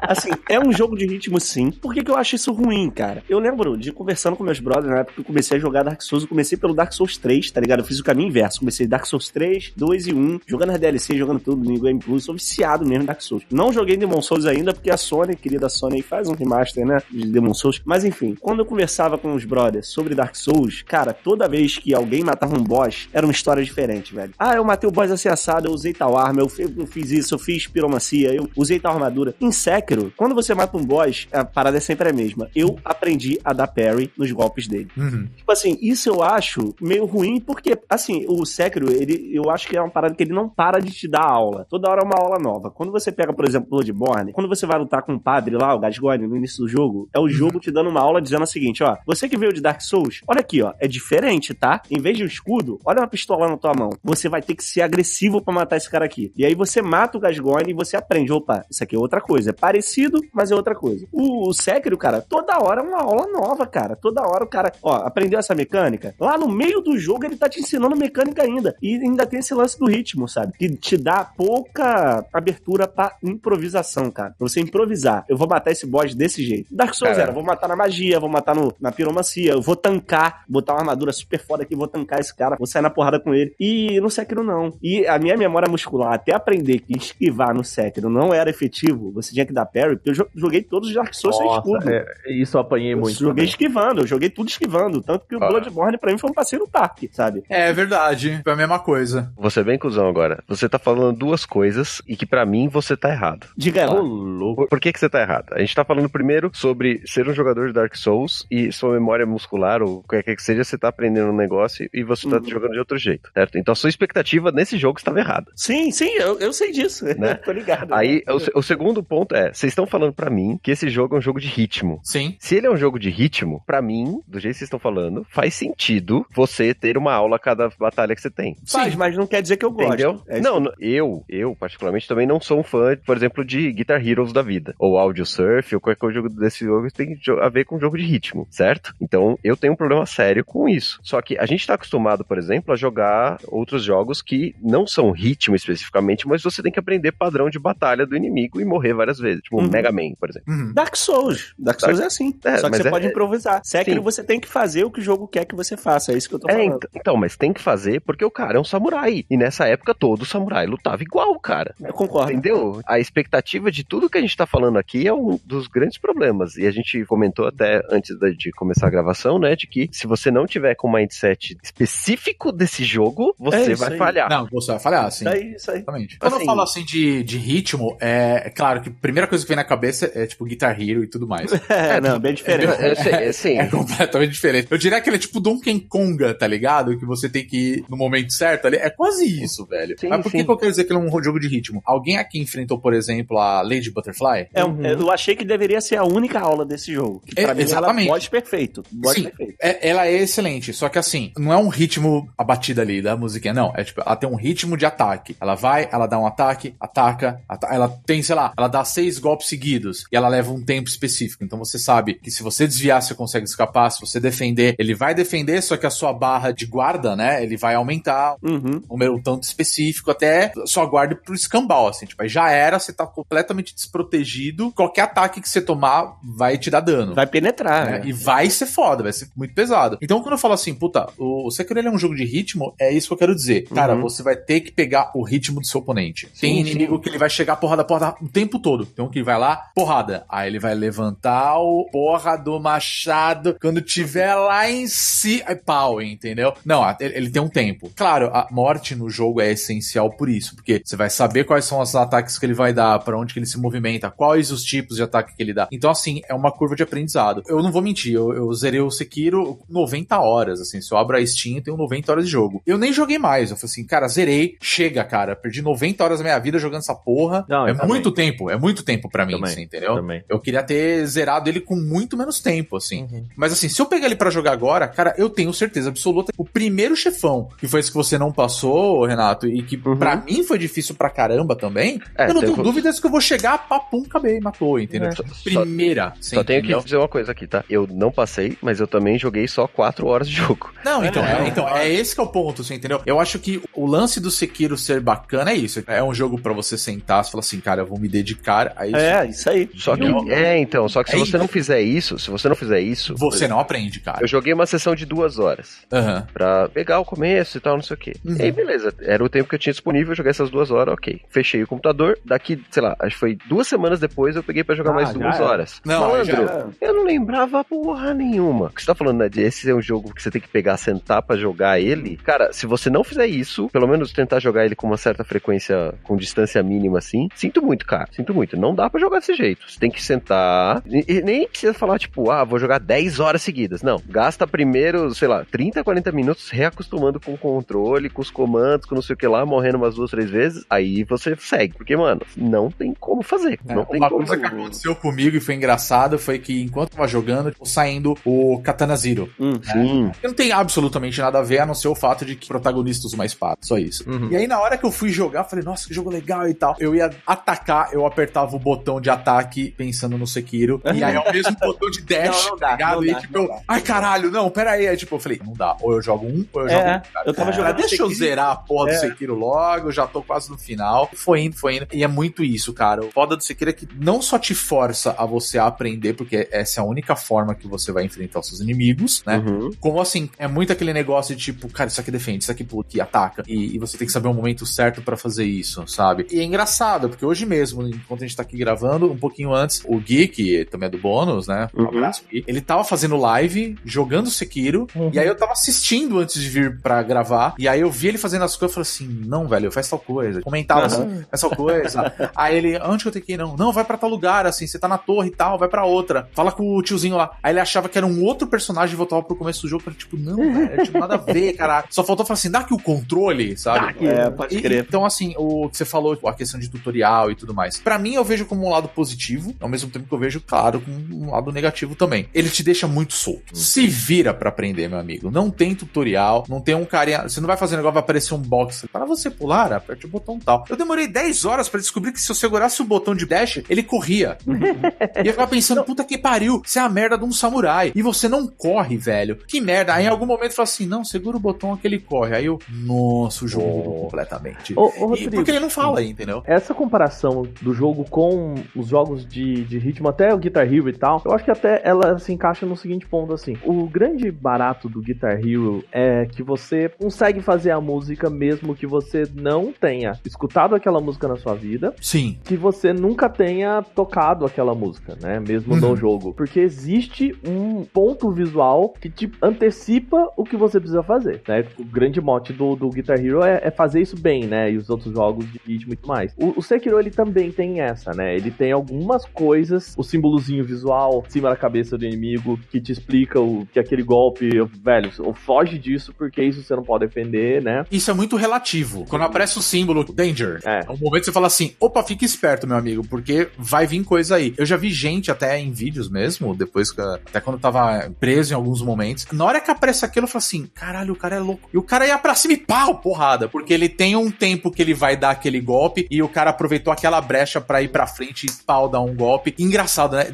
assim, é um jogo de ritmo sim. Por que, que eu acho isso ruim, cara? Eu lembro de conversando com meus brothers na época que eu comecei a jogar Dark Souls. Eu comecei pelo Dark Souls 3, tá ligado? Eu fiz o caminho inverso. Comecei Dark Souls 3, 2 e 1, jogando as DLC, jogando tudo no Game Plus. Sou viciado mesmo em Dark Souls. Não joguei Demon Souls ainda porque a Sony, querida Sony, faz um remaster, né? De Demon Souls. Mas enfim, quando eu conversava com os brothers sobre Dark Souls, cara, toda vez que alguém matava um boss, era uma história diferente, velho. Ah, eu matei o boss assim assado, eu usei tal arma, eu, eu fiz isso, eu fiz piromancia, eu usei tal armadura. Em Sekiro, quando você mata um boss, a parada é sempre a mesma. Eu aprendi a dar parry nos golpes dele. Uhum. Tipo assim, isso eu acho meio ruim, porque, assim, o Sekiro, ele, eu acho que é uma parada que ele não para de te dar aula. Toda hora é uma aula nova. Quando você pega, por exemplo, Bloodborne, quando você vai lutar com um padre lá, o Gasgone, no início do jogo, é o jogo te dando uma aula dizendo o seguinte, ó, você que veio de Dark Souls, olha aqui, ó, é diferente, tá? Em vez de um escudo, olha uma pistola na tua mão. Você vai ter que ser agressivo para matar esse cara aqui. E aí você mata o Gasgone e você aprende, opa, isso aqui é outra coisa. É parecido, mas é outra coisa. O, o Sekiro, cara, toda hora é uma aula nova, cara. Toda hora o cara, ó, aprendeu essa mecânica. Lá no meio do jogo ele tá te ensinando mecânica ainda. E ainda tem esse lance do ritmo, sabe? Que te dá pouca abertura pra improvisação, cara. Pra você improvisar. Eu vou matar esse boss desse jeito. Dark Souls era, vou matar na magia, vou matar no, na piromancia, eu vou tancar, botar uma armadura super foda aqui, vou tancar esse cara, vou sair na porrada com ele. E no Sekiro não. E a minha memória muscular, até aprender que esquivar no Sekiro não era efetivo, você tinha que dar parry, porque eu joguei todos os Dark Souls sem escudo. É, isso eu apanhei eu muito. Joguei também. esquivando, eu joguei tudo esquivando. Tanto que o ah. Bloodborne pra mim foi um passeio no parque, sabe? É verdade, foi a mesma coisa. Você é bem cuzão agora. Você tá falando duas coisas e que para mim você tá errado. Diga ela. Por, por que que você tá errado? A gente tá falando primeiro sobre ser um jogador de Dark Souls e sua memória muscular ou qualquer que seja, você tá aprendendo um negócio e você tá uhum. jogando de outro jeito, certo? Então a sua expectativa nesse jogo estava errada. Sim, sim, eu, eu sei disso. Né? Tô ligado. Aí né? o, o, segundo ponto é, vocês estão falando para mim que esse jogo é um jogo de ritmo. Sim. Se ele é um jogo de ritmo, para mim, do jeito que vocês estão falando, faz sentido você ter uma aula a cada batalha que você tem. Faz, Sim. mas não quer dizer que eu gosto. Entendeu? É não, eu, eu particularmente também não sou um fã, por exemplo, de Guitar Heroes da vida, ou Audio Surf, ou qualquer jogo desse jogo tem a ver com jogo de ritmo, certo? Então, eu tenho um problema sério com isso. Só que a gente tá acostumado, por exemplo, a jogar outros jogos que não são ritmo especificamente, mas você tem que aprender padrão de batalha do inimigo e morrer várias vezes, tipo uhum. Mega Man, por exemplo. Uhum. Dark Souls. Dark Souls Dark... é assim. É, Só que você é... pode improvisar. Sekiro, você tem que fazer o que o jogo quer que você faça. É isso que eu tô é, falando. É, então, mas tem que fazer porque o cara é um samurai. E nessa época todo samurai lutava igual, cara. Eu concordo. Entendeu? A expectativa de tudo que a gente tá falando aqui é um dos grandes problemas. E a gente comentou até antes de começar a gravação, né? De que se você não tiver com um mindset específico desse jogo, você é vai aí. falhar. Não, você vai falhar, sim. Isso aí, isso aí. Exatamente. Quando assim, eu falo assim de, de ritmo, é, é, claro que a primeira coisa que vem na cabeça é tipo Guitar Hero e tudo mais. é, não, bem diferente. É, é, sim. é completamente diferente. Eu diria que ele é tipo Donkey Konga, tá ligado? Que você tem que ir no momento certo ali. É quase isso, velho. Sim, Mas por sim. que eu quero dizer que ele é um jogo de ritmo? Alguém aqui enfrentou, por exemplo, a Lady Butterfly? É, uhum. Eu achei que deveria ser a única aula desse jogo. Que pra é, mim exatamente. ela pode perfeito. Pode sim, perfeito. É, ela é excelente. Só que assim, não é um ritmo abatida ali da musiquinha, não. É tipo, ela tem um ritmo de ataque. Ela vai, ela dá um ataque, ataca, ataca ela tem, sei lá, ela dá seis golpes seguidos e ela leva um tempo específico. Então você sabe que se você desviar, você consegue escapar. Se você defender, ele vai defender, só que a sua barra de guarda, né? Ele vai aumentar uhum. um número tanto específico até sua guarda pro escambau, assim. Tipo, aí já era, você tá completamente desprotegido. Qualquer ataque que você tomar vai te dar dano. Vai penetrar, né? né? E vai ser foda, vai ser muito pesado. Então, quando eu falo assim, puta, o Sekiro é um jogo de ritmo, é isso que eu quero dizer. Cara, uhum. você vai ter que pegar o ritmo do seu oponente. Sim, Tem inimigo sim. que ele vai chegar porrada porrada o tempo todo. Tem um que vai lá, porrada. Aí ele vai levantar o porra do machado quando tiver lá em si. Aí pau, entendeu? Não, ele, ele tem um tempo. Claro, a morte no jogo é essencial por isso, porque você vai saber quais são os ataques que ele vai dar, para onde que ele se movimenta, quais os tipos de ataque que ele dá. Então, assim, é uma curva de aprendizado. Eu não vou mentir, eu, eu zerei o Sekiro 90 horas, assim, se eu abro a Steam, eu tenho 90 horas de jogo. Eu nem joguei mais, eu falei assim, cara, zerei, chega, cara, perdi 90 horas da minha vida jogando essa porra. Não, é muito tempo, é muito tempo para mim, também, assim, entendeu? Também. Eu queria ter zerado ele com muito menos tempo, assim. Uhum. Mas assim, se eu pegar ele para jogar agora, cara, eu tenho certeza absoluta o primeiro chefão, que foi esse que você não passou, Renato, e que uhum. para mim foi difícil pra caramba também, é, eu não tenho dúvidas que eu vou chegar, papum, acabei, matou, entendeu? É. Primeira. Só, só tenho que dizer uma coisa aqui, tá? Eu não passei, mas eu também joguei só 4 horas de jogo. Não, então, é, então, é esse que é o ponto, você entendeu? Eu acho que o lance do Sekiro ser bacana é isso. É um jogo para você sentar e falar assim, cara, eu vou me dedicar a isso. É, isso aí. Só que, é, então, só que se é você não fizer isso, se você não fizer isso. Você não aprende, cara. Eu joguei uma sessão de duas horas. Uhum. Pra pegar o começo e tal, não sei o quê. Uhum. E aí, beleza. Era o tempo que eu tinha disponível, eu joguei essas duas horas, ok. Fechei o computador. Daqui, sei lá, acho que foi duas semanas depois eu peguei para jogar ah, mais duas horas. Não, Malandro, eu não lembrava porra nenhuma. O que você tá falando, né? De esse é um jogo que você tem que pegar, sentar para jogar ele. Cara, se você não fizer isso, pelo menos tentar jogar ele com uma certa frequência, com distância mínima assim, sinto muito, cara. Sinto muito. Não dá para jogar desse jeito. Você tem que sentar. E nem precisa falar, tipo, ah, vou jogar 10 horas seguidas. Não. Gasta primeiro, sei lá, 30, 40 minutos reacostumando com o controle, com os comandos, com não sei o que lá, morrendo umas duas, três vezes. Aí você segue. Porque, mano, não tem como fazer. É, não tem uma coisa que aconteceu comigo e foi engraçado foi que enquanto eu tava jogando, tipo, saindo o Katana Zero. Hum, né? Sim. Não tem absolutamente nada a ver, a não ser o fato de que o protagonista usa uma espada. Só isso. Uhum. E aí, na hora que eu fui jogar, falei, nossa, que jogo legal e tal. Eu ia atacar, eu apertava o botão de ataque pensando no Sekiro. e aí é o mesmo botão de dash, não, não dá, ligado? Não e dá, tipo, eu, ai caralho, não, pera aí. Aí, tipo, eu falei, não dá. Ou eu jogo um, ou eu jogo é, um. Cara. Eu tava jogando. Deixa eu zerar a porra é. do Sekiro logo, eu já tô quase no final. Foi indo, foi indo. E é muito isso, cara. O foda do Sekiro é que não só te força a você aprender, porque essa é a única forma que você vai enfrentar os seus inimigos, né? Uhum. Como assim, é muito aquele negócio de tipo, cara, isso aqui defende, isso aqui puta, ataca. E, e, você tem que saber o momento certo para fazer isso, sabe? E é engraçado, porque hoje mesmo, enquanto a gente tá aqui gravando, um pouquinho antes, o Gui, que também é do bônus, né? Um uhum. abraço, Gui. Ele tava fazendo live, jogando Sekiro, uhum. e aí eu tava assistindo antes de vir para gravar, e aí eu vi ele fazendo as coisas, eu falei assim, não, velho, faz tal coisa. Comentava assim, faz tal coisa. aí ele, onde que eu tenho que ir? Não, não, vai para tal lugar, assim, você tá na torre e tal, vai para outra. Fala com o tiozinho lá. Aí ele achava que era um outro personagem e voltava pro começo do jogo, eu falei, tipo, não, velho, tipo, nada a ver, cara. Só faltou falar assim, dá aqui o controle, sabe? É, pode crer. E, então, assim, o que você falou, a questão de tutorial e tudo mais. Para mim, eu vejo como um lado positivo, ao mesmo tempo que eu vejo, claro, como um lado negativo também. Ele te deixa muito solto. Uhum. Se vira para aprender, meu amigo. Não tem tutorial, não tem um carinha. Você não vai fazer um negócio, vai aparecer um box. Para você pular, aperte o botão tal. Eu demorei 10 horas para descobrir que se eu segurasse o botão de dash, ele corria. e eu ficava pensando, puta que pariu, você é a merda de um samurai. E você não corre, velho. Que merda. Aí em algum momento fala assim: não, segura o botão que ele corre. Aí eu, nossa, o jogo mudou completamente. Ô, ô, Rodrigo, porque ele não fala aí, entendeu? Essa comparação do jogo com os jogos de, de ritmo, até o Guitar Hero e tal, eu acho que até ela se encaixa no seguinte ponto, assim. O grande barato do Guitar Hero é que você consegue fazer a música mesmo que você não tenha escutado aquela música na sua vida. Sim. Que você nunca tenha tocado aquela música, né? Mesmo uhum. no jogo. Porque existe um ponto visual que te antecipa o que você precisa fazer, né? O grande mote do, do Guitar Hero é, é fazer isso bem, né? E os outros jogos de ritmo e tudo mais. O, o Sekiro, ele também tem essa, né? Ele tem algumas coisas, o símbolozinho visual cima da cabeça do inimigo, que te explica o, que aquele golpe, velho, foge disso porque isso você não pode defender, né? Isso é muito relativo. Quando aparece o símbolo Danger, é, é um momento que você fala assim, opa, fica esperto, meu amigo, porque vai vir coisa aí. Eu já vi gente até em vídeos mesmo, depois que, até quando eu tava preso em alguns momentos, na hora que aparece aquilo, eu falo assim, caralho, o cara é louco. E o cara ia pra cima e pau, porrada, porque ele tem um tempo que ele vai dar aquele golpe e o cara aproveitou aquela brecha para ir pra frente e pau, dar um golpe. Engraçado, né?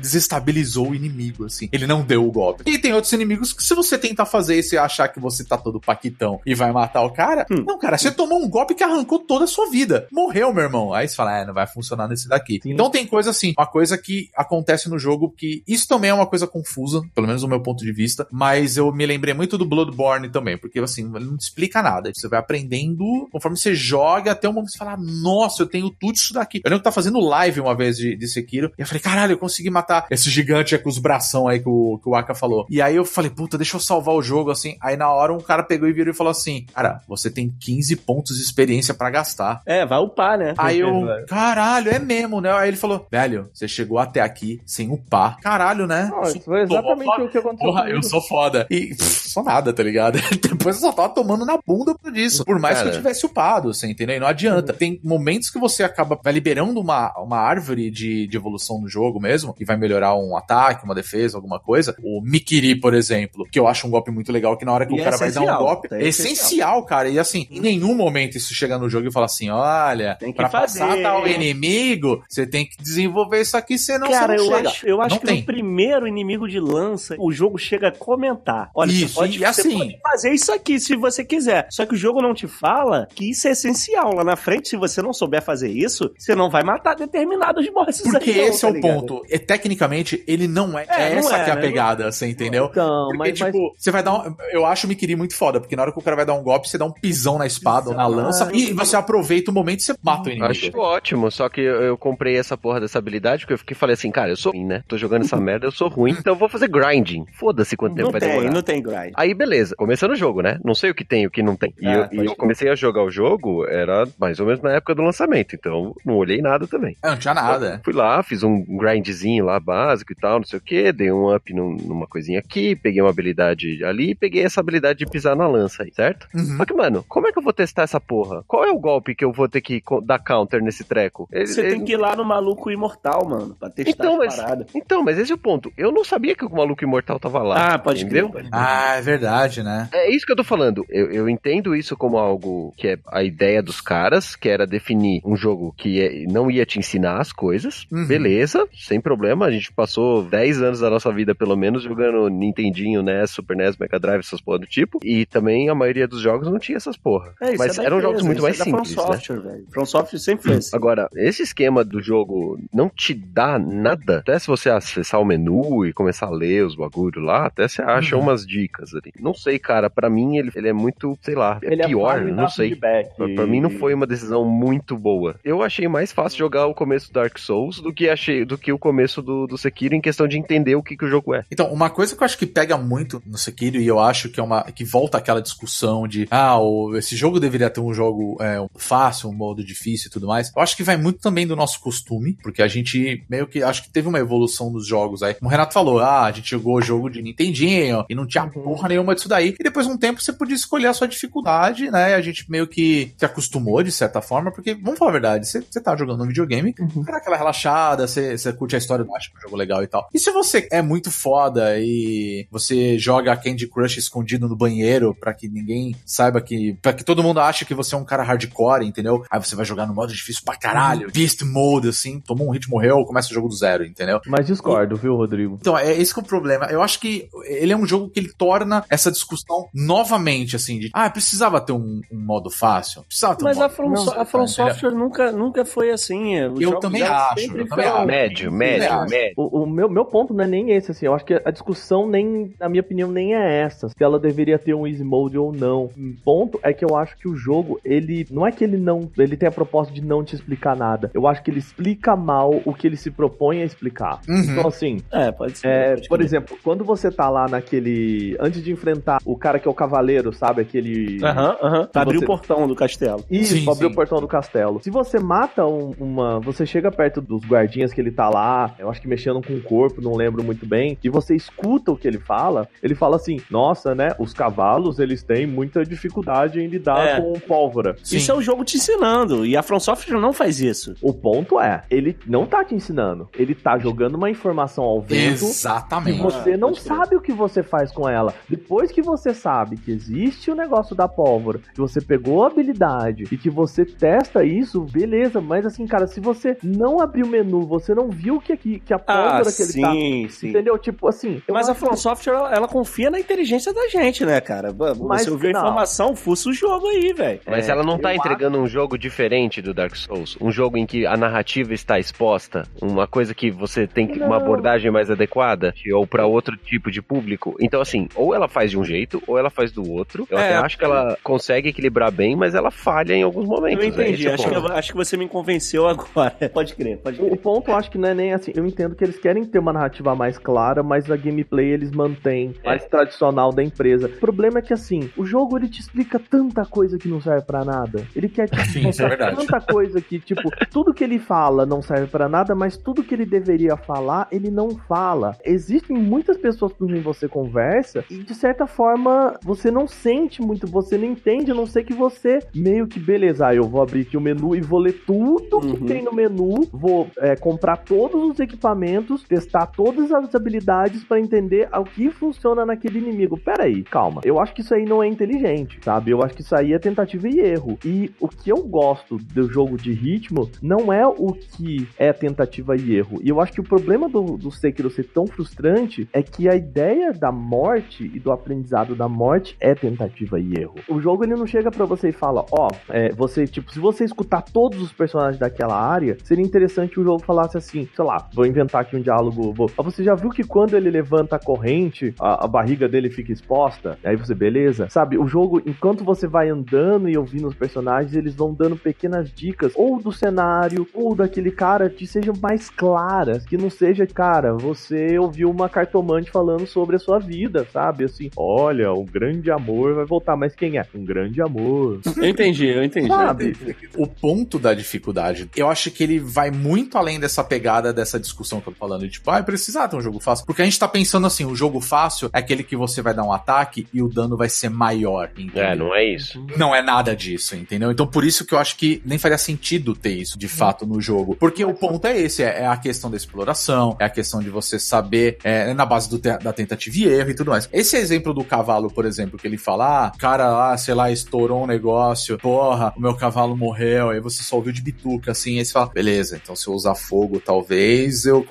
Desestabilizou o inimigo, assim. Ele não deu o golpe. E tem outros inimigos que se você tentar fazer isso e achar que você tá todo paquitão e vai matar o cara, hum. não, cara, você tomou um golpe que arrancou toda a sua vida. Morreu, meu irmão. Aí você fala, é, não vai funcionar nesse daqui. Sim. Então tem coisa assim, uma coisa que acontece no jogo que isso também é uma coisa confusa, pelo menos do meu ponto de vista, mas eu me lembrei muito do Bloodborne também, porque assim, ele não te explica nada. Você vai aprendendo conforme você joga até o momento que você fala, nossa, eu tenho tudo isso daqui. Eu lembro que tá fazendo live uma uma vez de, de Sekiro. E eu falei, caralho, eu consegui matar esse gigante com os bração aí que o, que o Aka falou. E aí eu falei, puta, deixa eu salvar o jogo, assim. Aí na hora um cara pegou e virou e falou assim, cara, você tem 15 pontos de experiência para gastar. É, vai upar, né? Aí eu, caralho, é mesmo, né? Aí ele falou, velho, você chegou até aqui sem upar. Caralho, né? Não, isso foi exatamente o que aconteceu. Porra, eu sou foda. E pff, sou nada, tá ligado? Depois eu só tava tomando na bunda por isso. Por mais Cara. que eu tivesse upado, você entendeu? E não adianta. Tem momentos que você acaba vai liberando uma, uma árvore de, de evolução no jogo mesmo, que vai melhorar um ataque, uma defesa, alguma coisa. O Mikiri, por exemplo, que eu acho um golpe muito legal, que na hora que E o é cara vai dar um golpe. tá? É É essencial, cara. E assim, em nenhum momento isso chega no jogo e fala assim: olha, Tem que pra fazer. passar tal inimigo, você tem que desenvolver isso aqui, senão Cara, você eu não chega. acho, eu acho Não que tem. no primeiro inimigo de lança, o jogo chega a comentar. Olha, Isso, você, pode, e assim- você pode fazer isso aqui se você quiser. Só que o jogo não te fala que isso é essencial. Lá na frente, se você não souber fazer isso, você não vai matar determinados bosses. Porque aí, não, esse tá é o ligado? ponto. E, tecnicamente, ele não é. É, É, não essa é, que é a né? pegada, você entendeu? Então, Porque, mas, mas tipo, você vai dar um. Eu acho o Mikiri muito foda, porque na hora que o cara vai dar um golpe, você dá um pisão na espada ou na lança, Ah, e você aproveita o momento e você mata o inimigo. Acho ótimo, só que eu, eu comprei essa porra dessa habilidade porque eu fiquei falei assim, cara, eu sou ruim, né? Tô jogando essa merda, eu sou ruim, então eu vou fazer grinding. Foda-se quanto tempo Não vai tem, demorar. não tem grind. Aí, beleza, começando o jogo, né? Não sei o que tem e o que não tem. E, Ah, eu, e eu comecei a jogar o jogo, era mais ou menos na época do lançamento, então não olhei nada também. É, não tinha nada. Fui lá, fiz um grindzinho lá básico e tal, não sei o que, dei um up num- numa coisinha aqui, peguei uma habilidade ali e peguei essa habilidade de pisar na lança aí, certo? Uhum. Só que, mano, como é que eu vou testar essa porra? Qual é o golpe que eu vou ter que dar counter nesse treco? Ele- Você ele- tem que ir lá no maluco imortal, mano, pra testar Então, as mas, paradas. então, mas esse é o ponto. Eu não sabia que o maluco imortal tava lá. Ah, pode entendeu? crer. pode crer. Ah, é verdade, né? É isso que eu tô falando. Eu, eu entendo isso como algo que é a ideia dos caras, que era definir um jogo que é- não ia te ensinar as coisas. Uhum. Beleza, sem problema. A gente passou 10 anos da nossa vida, pelo menos, jogando Nintendinho, NES, Super NES, Mega Drive, essas porra do tipo. E também a maioria dos jogos não tinha essas porra. É, isso Mas é eram empresa, jogos muito isso mais é simples, From né? Software, velho. From Software sempre foi assim. Agora, esse esquema do jogo não te dá nada. Até se você acessar o menu e começar a ler os bagulho lá, até você acha Uhum. umas dicas ali. Não sei, cara. Pra mim, ele, ele é muito, sei lá, é ele pior, fácil de não sei. feedback. Pra, pra mim não foi uma decisão muito boa. Eu achei mais fácil jogar o começo do Dark Souls do que achei do que o começo do, do Sekiro em questão de entender o que, que o jogo é. Então, uma coisa que eu acho que pega muito no Sekiro, e eu acho que é uma. que volta aquela discussão de ah, o- esse jogo deveria ter um jogo é, um fácil, um modo difícil e tudo mais. Eu acho que vai muito também do nosso costume, porque a gente meio que acho que teve uma evolução dos jogos aí. Como o Renato falou, ah, a gente jogou o jogo de Nintendinho e não tinha porra nenhuma disso daí. E depois de um tempo você podia escolher a sua dificuldade, né? A gente meio que se acostumou de certa forma, porque, vamos falar a verdade, você, você tá jogando um videogame, dá aquela relaxada, você, você curte a história, acha que é um jogo legal e tal. E se você é muito foda e você joga Candy Crush escondido no banheiro pra que ninguém saiba que. pra que todo mundo ache que você é um cara hardcore, entendeu? Aí você vai jogar no modo difícil pra caralho, Beast Mode, assim, tomou um hit, morreu, começa o jogo do zero, entendeu? Mas discordo, viu, Rodrigo? Então, é esse que é o problema. Eu acho que ele é um jogo que ele torna essa discussão novamente, assim, de ah, precisava ter um, um modo fácil. Precisava ter Mas um a modo From, Não, a From? Software nunca, nunca foi assim. Os Eu também acho, eu também acho. Médio, médio, acho. médio. O, o meu, meu ponto não é nem esse, assim. Eu acho que a discussão nem, na minha opinião, nem é essa. Se ela deveria ter um easy mode ou não. O ponto é que eu acho que o jogo, ele. Não é que ele não. Ele tem a proposta de não te explicar nada. Eu acho que ele explica mal o que ele se propõe a explicar. Uhum. Então, assim, É, pode ser. é, pode por exemplo, quando você tá lá naquele. Antes de enfrentar o cara que é o cavaleiro, sabe? Aquele. Aham, aham. Pra abrir o portão do castelo. Isso, Sim, pra abrir sim. o portão do castelo. Se você mata um- uma. Você chega perto dos guardinhas que ele tá lá, eu acho que mexendo com o corpo, não lembro muito bem, e você escuta o que ele fala, ele fala assim: Nossa, né? Os cavalos, eles têm muita dificuldade em lidar É. com pólvora. Sim. Isso é o jogo te ensinando. E a From Software não faz isso. O ponto é, ele não tá te ensinando. Ele tá jogando uma informação ao vento. Exatamente. você não sabe o que você faz com ela. Depois que você sabe que existe o negócio da pólvora, que você pegou a habilidade e que você testa isso, beleza. Mas assim, cara, se você não abrir o menu, você não viu que, que, que a pólvora que ele tá. Ah, sim, sim. Entendeu? Tipo assim. Mas a acho From Software, ela, ela confia na inteligência da gente, né, cara? Você Mas ouviu a informação, fuça o jogo aí, velho. Mas É, ela não tá entregando um jogo diferente do Dark Souls. Um jogo em que a narrativa está exposta. Uma coisa que você tem que, uma abordagem mais adequada. Ou pra outro tipo de público. Então, assim, ou ela faz de um jeito, ou ela faz do outro. Eu É. até acho que ela consegue equilibrar bem, mas ela falha em alguns momentos. Eu é entendi, o acho, que, acho que você me convenceu agora. pode crer, pode O crer. ponto eu acho que não é nem assim. Eu entendo que eles querem ter uma narrativa mais clara, mas a gameplay eles mantêm mais tradicional da empresa. O problema é que assim, o jogo ele te explica tanta coisa que não serve pra nada. Ele quer te Sim, é mostrar verdade. tanta coisa que, tipo, tudo que ele fala não serve pra nada, mas tudo que ele deveria falar, ele não fala. Existem muitas pessoas com quem você conversa e de certa forma você não sente muito, você não entende, a não ser que você meio que beleza, ah, eu vou abrir aqui o menu e vou ler tudo que Uhum. tem no menu, vou é, comprar todos os equipamentos, testar todas as habilidades pra entender o que funciona naquele inimigo. Pera aí, calma. Eu acho que isso aí não é inteligente, sabe? Eu acho que isso aí é tentativa e erro. E o que eu gosto do jogo de ritmo não é o que é tentativa e erro. E eu acho que o problema do, do Sekiro ser tão frustrante é que a ideia da morte e do aprendizado da morte é tentativa e erro. O jogo ele não chega pra você e fala, ó, é, você, tipo, se você escutar todos os personagens daquela área, seria interessante o jogo falasse assim, sei lá, vou inventar aqui um diálogo. Vou, "Ah, você já viu que quando ele levanta a corrente, a, a barriga dele fica exposta? Aí você, beleza? Sabe, o jogo, enquanto você vai andando e ouvindo os personagens, eles vão dando pequenas dicas, ou do cenário, ou daquele cara, que sejam mais claras, que não seja, cara, você ouviu uma cartomante falando sobre a sua vida, sabe? Assim, olha, o grande amor vai voltar, mas quem é? Um grande amor. Eu entendi, eu entendi. Sabe? O ponto da dificuldade, eu acho que ele vai muito além dessa pegada dessa discussão que eu tô falando. De, Tipo, ah, precisa ter um jogo fácil. Porque a gente tá pensando assim, o jogo fácil é aquele que você vai dar um ataque e o dano vai ser maior. Entendeu? É, não é isso. Não é nada disso, entendeu? Então por isso que eu acho que nem faria sentido ter isso de fato no jogo. Porque o ponto é esse: é, é a questão da exploração, é a questão de você saber, é, na base do te- da tentativa e erro e tudo mais. Esse exemplo do cavalo, por exemplo, que ele fala, ah, cara lá, sei lá, estourou um negócio, porra, o meu cavalo morreu, aí você só ouviu de bituca, assim, aí você fala, beleza, então se eu usar fogo, talvez eu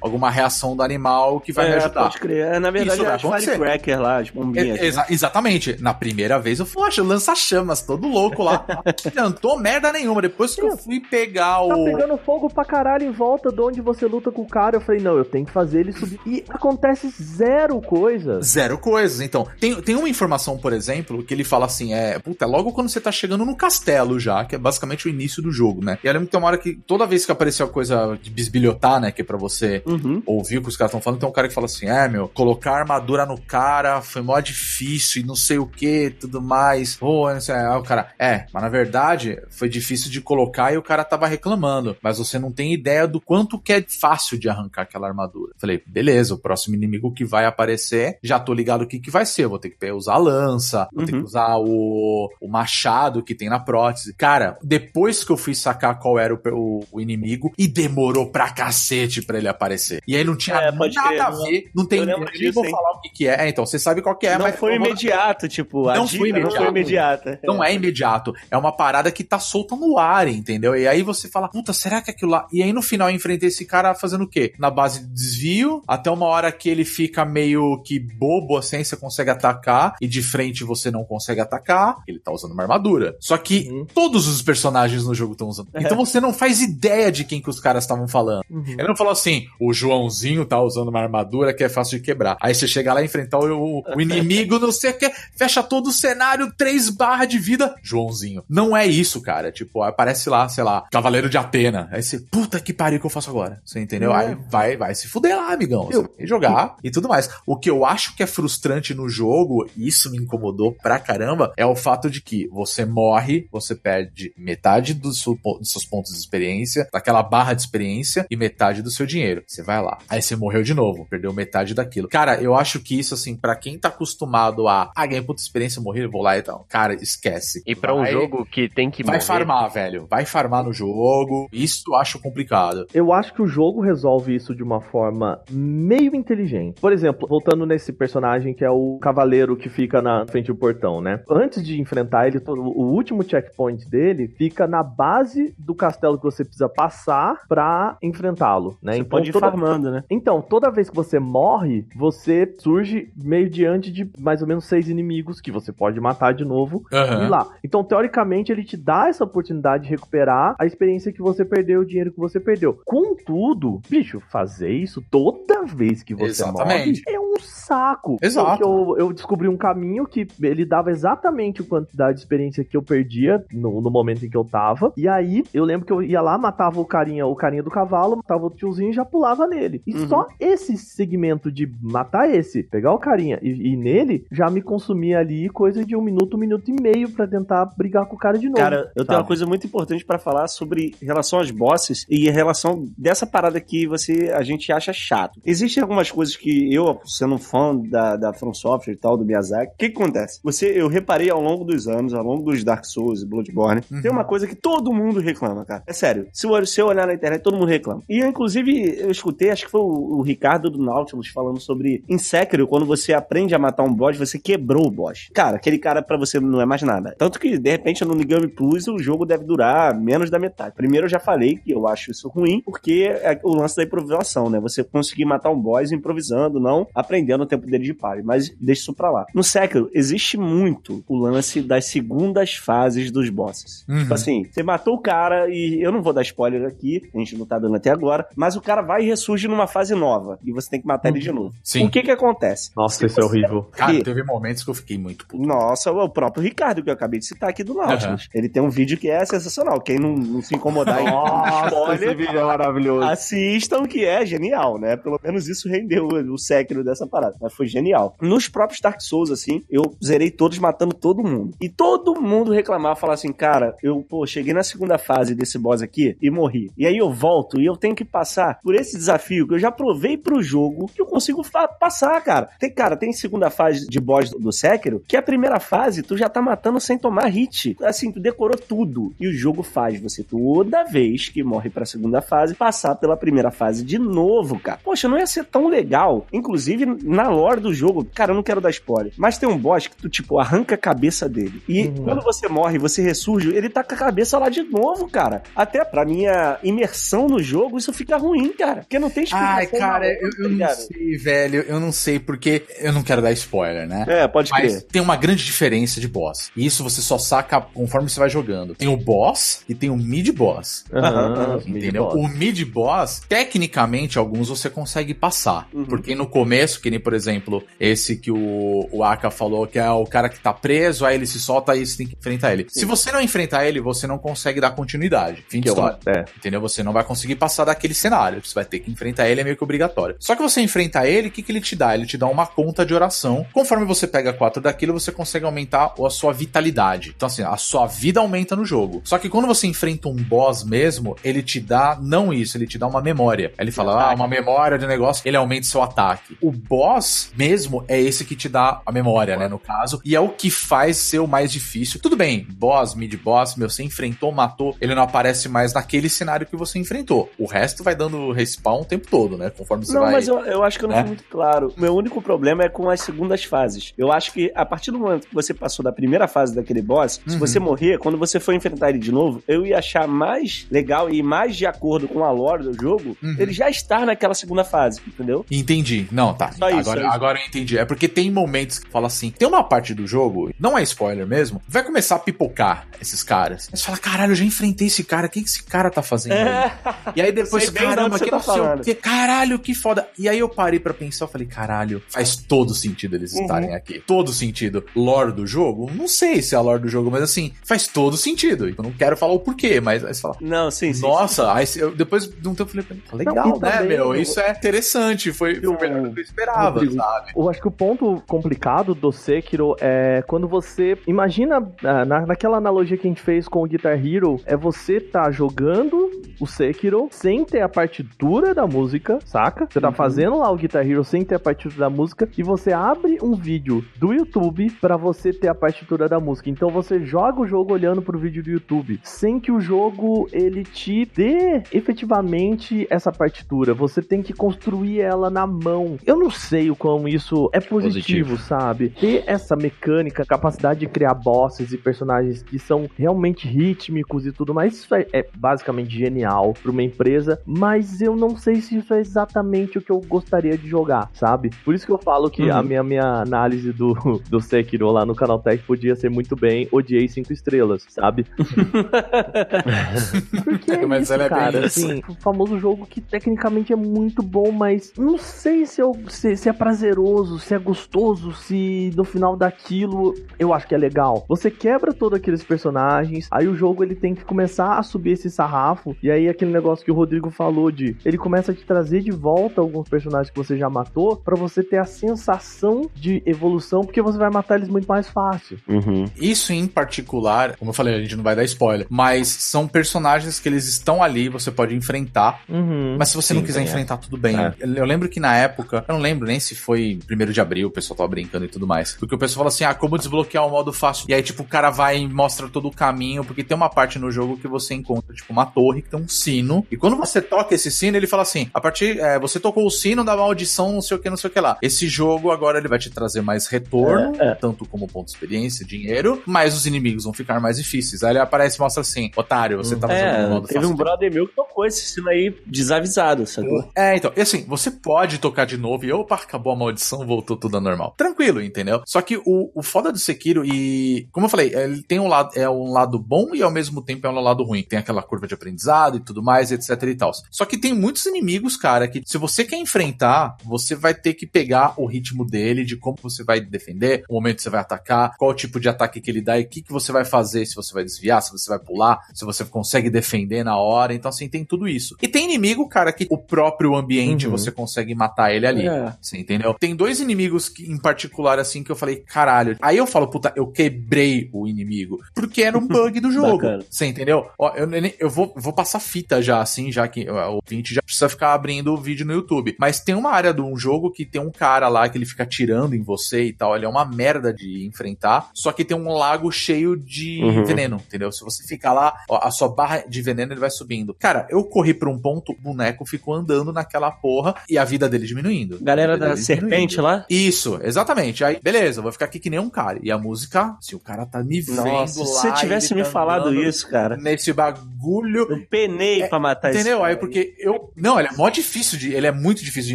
alguma reação do animal que vai me É, ajudar. pode crer. É, na verdade, Isso é as firecracker lá, as bombinhas. É, exa- exatamente. Na primeira vez eu fui, poxa, lança-chamas, todo louco lá. Não adiantou merda nenhuma. Depois que eu fui pegar Tá o. pegando fogo pra caralho em volta de onde você luta com o cara. Eu falei, não, eu tenho que fazer ele subir. E acontece zero coisa. Zero coisas. Então, tem, tem uma informação, por exemplo, que ele fala assim: é. Puta, é logo quando você tá chegando no castelo já, que é basicamente o início do jogo, né? E eu lembro que tem uma hora que toda vez que apareceu a coisa de bisbilhotar, né? Que é pra você Uhum. ouvir o que os caras estão falando, tem um cara que fala assim: é, meu, colocar armadura no cara foi mó difícil e não sei o que, tudo mais. Não sei. Aí o cara, é, mas na verdade foi difícil de colocar e o cara tava reclamando. Mas você não tem ideia do quanto que é fácil de arrancar aquela armadura. Falei, beleza, o próximo inimigo que vai aparecer, já tô ligado o que, que vai ser. Eu vou ter que usar a lança, vou ter Uhum. que usar o, o machado que tem na prótese. Cara, depois que eu fui sacar qual era o, o- o inimigo, e demorou pra cacete pra ele aparecer. E aí não tinha É, nada crer, a não- ver, não tem eu lembro nem disso, vou hein? falar o que, que é. É, então, você sabe qual que é, não mas foi vou- imediato, tipo, a Não foi não foi imediata. não é imediato. É uma parada que tá solta no ar, entendeu? E aí você fala, puta, será que aquilo lá. E aí no final eu enfrentei esse cara fazendo o quê? Na base de desvio, até uma hora que ele fica meio que bobo assim, você consegue atacar, e de frente você não consegue atacar. Ele tá usando uma armadura. Só que Uhum. todos os personagens no jogo estão usando. Então você não faz ideia de quem que os caras estavam falando. Uhum. Ele não falou assim, o Joãozinho tá usando uma armadura que é fácil de quebrar. Aí você chega lá e enfrentar o, o inimigo, não sei o que, fecha todo o cenário, três barras de vida, Joãozinho. Não é isso, cara. Tipo, aparece lá, sei lá, Cavaleiro de Atena. Aí você, puta que pariu que eu faço agora. Você entendeu? É. Aí vai, vai se fuder lá, amigão. Eu- vai jogar e tudo mais. O que eu acho que é frustrante no jogo, e isso me incomodou pra caramba, é o fato de que você morre, você perde metade dos seus pontos de experiência, daquela barra de experiência, e metade do seu dinheiro. Você vai lá. Aí você morreu de novo, perdeu metade daquilo. Cara, eu acho que isso, assim, pra quem tá acostumado a, ah, ganhei ponto de experiência, morri, vou lá e tal. Cara, esquece. E pra um jogo que tem que Vai morrer, farmar, velho. Vai farmar no jogo. Isso eu acho complicado. Eu acho que o jogo resolve isso de uma forma meio inteligente. Por exemplo, voltando nesse personagem que é o cavaleiro que fica na frente do portão, né? Antes de enfrentar ele, o o último checkpoint dele fica na base do castelo que você precisa passar pra enfrentá-lo, né? Você pode ir toda- farmando, né? Então, toda vez que você morre, você surge meio diante de mais ou menos seis inimigos que você pode matar de novo e lá. Então, teoricamente, ele te dá essa oportunidade de recuperar a experiência que você perdeu, o dinheiro que você perdeu. Contudo, bicho, fazer isso toda vez que você Exatamente. morre é um um saco. Exato. Eu, eu descobri um caminho que ele dava exatamente a quantidade de experiência que eu perdia no, no momento em que eu tava. E aí, eu lembro que eu ia lá, matava o carinha, o carinha do cavalo, matava o tiozinho e já pulava nele. E Uhum. só esse segmento de matar esse, pegar o carinha e, e nele, já me consumia ali coisa de um minuto, um minuto e meio pra tentar brigar com o cara de novo. Cara, eu tenho sabe? uma coisa muito importante pra falar sobre relação aos bosses e a relação dessa parada que você a gente acha chato. Existem algumas coisas que eu, sendo um fã da, da From Software e tal, do Miyazaki, o que, que acontece? Você, eu reparei ao longo dos anos, ao longo dos Dark Souls e Bloodborne, Uhum. tem uma coisa que todo mundo reclama, cara. É sério. Se eu olhar na internet, todo mundo reclama. E eu, inclusive, eu escutei, acho que foi o, o Ricardo do Nautilus falando sobre em Sekiro, quando você aprende a matar um boss, você quebrou o boss. Cara, aquele cara pra você não é mais nada. Tanto que, de repente, no Nigami Plus, o jogo deve durar menos da metade. Primeiro, eu já falei que eu acho isso ruim, porque é o lance da improvisação, né? Você conseguir matar um boss improvisando, não aprendendo o tempo dele de pare. Mas deixa isso pra lá. No Sekiro, existe muito o lance das segundas fases dos bosses. Uhum. Tipo assim, você matou o cara e eu não vou dar spoiler aqui, a gente não tá dando até agora, mas o cara vai e ressurge numa fase nova e você tem que matar ele de novo. Sim. O que que acontece? Nossa, isso é horrível. Cara, que- teve momentos que eu fiquei muito puto. Nossa, o próprio Ricardo que eu acabei de citar aqui do Nautilus. Ele tem um vídeo que é sensacional. Quem não, não se incomodar em Nossa, esse spoiler, vídeo é maravilhoso. assistam que é genial, né? Pelo menos isso rendeu o século dessa parada. Mas foi genial. Nos próprios Dark Souls, assim, eu zerei todos matando todo mundo. E todo mundo reclamava, falar assim, cara, eu, pô, cheguei na segunda fase desse boss aqui e morri. E aí eu volto e eu tenho que passar por esse desafio que eu já provei pro jogo que eu consigo passar, cara. Tem, cara, tem segunda fase de boss do, do Sekiro, que a primeira fase tu já tá matando sem tomar hit. Assim, tu decorou tudo. E o jogo faz você toda vez que morre pra segunda fase passar pela primeira fase de novo, cara. Poxa, não ia ser tão legal. Inclusive, na lore do jogo, cara, eu não quero dar spoiler, mas tem um boss que tu, tipo, arranca a cabeça dele. E Uhum. quando você morre, você ressurge, ele tá com a cabeça lá de novo, cara. Até pra minha imersão no jogo, isso fica ruim, cara. Porque não tem explicação. Ai, cara, eu, eu não ligado? sei, velho. Eu não sei porque. Eu não quero dar spoiler, né? É, pode Mas crer. tem uma grande diferença de boss. E isso você só saca conforme você vai jogando. Tem o boss e tem o mid-boss. Aham, Entendeu? mid-boss. O mid-boss, tecnicamente, alguns você consegue passar. Uhum. Porque no começo, que nem, por exemplo, esse que o, o Aka falou, que é o cara que tá preso, aí ele se solta e você tem que enfrentar ele. Se você não enfrentar ele, você não consegue dar continuidade. Fim de história. é. Entendeu? Você não vai conseguir passar daquele cenário. Você vai ter que enfrentar ele, é meio que obrigatório. Só que você enfrentar ele, o que, que ele te dá? Ele te dá uma conta de oração. Conforme você pega quatro daquilo, você consegue aumentar a sua vitalidade. Então, assim, a sua vida aumenta no jogo. Só que quando você enfrenta um boss mesmo, ele te dá não isso, ele te dá uma memória. Ele fala, ah, uma memória de negócio, ele aumenta seu ataque. O boss mesmo é esse que te dá a memória, né, no caso. E é o que faz ser o mais difícil. Tudo bem, boss, mid-boss, meu, você enfrentou, matou, ele não aparece mais naquele cenário que você enfrentou. O resto vai dando respawn o tempo todo, né, conforme você Não, vai... mas eu, eu acho que eu não né? fui muito claro. O meu único problema é com as segundas fases. Eu acho que a partir do momento que você passou da primeira fase daquele boss, se Uhum. você morrer, quando você for enfrentar ele de novo, eu ia achar mais legal e mais de acordo com a lore do jogo, Uhum. ele já estar naquela segunda fase, entendeu? Entendi. Não, tá. Só isso, agora, só isso. agora eu entendi. É porque tem momentos que fala assim: tem uma parte do jogo, não é spoiler mesmo, vai começar a pipocar esses caras. Aí você fala: caralho, eu já enfrentei esse cara, o que esse cara tá fazendo? aí? E aí depois, Sei caramba, que tá falando. que, caralho, que foda. E aí eu parei pra pensar, eu falei, caralho, faz todo sentido eles Uhum. estarem aqui. Todo sentido. Lore do jogo? Não sei se é a lore do jogo, mas assim, faz todo sentido. Eu não quero falar o porquê, mas aí você fala, Não, sim, sim. nossa, aí eu, depois de um tempo eu falei, legal, Não, né, também meu? eu- Isso é interessante, foi, foi melhor do que eu esperava, Rodrigo, sabe? Eu acho que o ponto complicado do Sekiro é quando você. Imagina ah, na, naquela analogia que a gente fez com o Guitar Hero, é você tá jogando o Sekiro sem ter a partitura da música, saca? Você tá Uhum. fazendo lá o Guitar Hero sem ter a partitura da música e você abre um vídeo do YouTube pra você ter a partitura da música. Então você joga o jogo olhando pro vídeo do YouTube, sem que o jogo ele te dê efetivamente essa partitura. Você tem que construir ela na mão. Eu não sei o quão isso é positivo, sabe? Ter essa mecânica, capacidade de criar bosses e personagens que são realmente rítmicos e tudo mais, isso é, é basicamente genial pra uma empresa, mas eu não sei se isso é exatamente o que eu gostaria de jogar, sabe? Por isso que eu falo que Uhum. a minha, minha análise do, do Sekiro lá no canal Tech podia ser muito bem odiei cinco estrelas, sabe? Porque é Mas isso, ela é bem cara, isso. assim, o famoso jogo que tecnicamente é muito bom, mas não sei se eu, se se, se é prazeroso, se é gostoso, se no final daquilo eu acho que é legal. Você quebra todos aqueles personagens, aí o jogo ele tem que começar a subir esse sarrafo, e aí aquele negócio que o Rodrigo falou de ele começa a te trazer de volta alguns personagens que você já matou, para você ter a sensação de evolução, porque você vai matar eles muito mais fácil. Uhum. Isso em particular, como eu falei, a gente não vai dar spoiler, mas são personagens que eles estão ali, você pode enfrentar, Uhum. mas se você Sim, não quiser tem enfrentar, tudo bem. É. Eu lembro que na época, eu não lembro nem se foi primeiro de abril, o pessoal tava brincando e tudo mais, porque o pessoal fala assim, ah, como desbloquear o modo fácil, e aí tipo, o cara vai e mostra todo o caminho, porque tem uma parte no jogo que você encontra, tipo, uma torre que tem um sino, e quando você toca esse sino, ele fala assim, a partir, é, você tocou o sino da maldição, não sei o que, não sei o que lá. Esse jogo agora ele vai te trazer mais retorno, É, é. tanto como ponto de experiência, dinheiro, mas os inimigos vão ficar mais difíceis. Aí ele aparece e mostra assim, otário, você tá fazendo É, um modo teve fácil um brother meu que tocou esse sino aí desavisado, sacou? é, então, e assim, você pode tocar de novo e opa, acabou a maldição, voltou tudo ao normal. Tranquilo, entendeu? Só que o, o foda do Sekiro, e como eu falei, ele tem um lado, é um lado bom e ao mesmo tempo é um lado ruim. Tem aquela curva de aprendizado e tudo mais, etc e tal. Só que tem muitos inimigos, cara, que se você quer enfrentar, você vai ter que pegar o ritmo dele, de como você vai defender, o momento que você vai atacar, qual tipo de ataque que ele dá e o que, que você vai fazer, se você vai desviar, se você vai pular, se você consegue defender na hora. Então, assim, tem tudo isso. E tem inimigo, cara, que o próprio ambiente Uhum. você consegue matar ele ali. É. Você entendeu? Tem dois inimigos que, em particular, assim, que eu falei, caralho. Aí eu falo, puta, eu quebrei o inimigo. Porque era um bug do jogo. Você entendeu? Ó, eu, eu vou, vou passar fita já, assim, já que o ouvinte já precisa ficar abrindo o vídeo no YouTube. Mas tem uma área de um jogo que tem um cara lá que ele fica atirando em você e tal. Ele é uma merda de enfrentar. Só que tem um lago cheio de Uhum. veneno, entendeu? Se você ficar lá, ó, a sua barra de veneno ele vai subindo. Cara, eu corri pra um ponto, o boneco ficou andando naquela porra e a vida dele diminuindo. Galera A vida da serpente lá? Isso, exatamente. Aí, beleza, vou ficar aqui que nem um cara. E a música, se o cara tá me vendo Nossa, lá, se você tivesse me falado isso, cara. Nesse bagulho. Eu penei É, pra matar esse Entendeu? cara Aí porque eu. Não, ele é mó difícil de. Ele é muito difícil de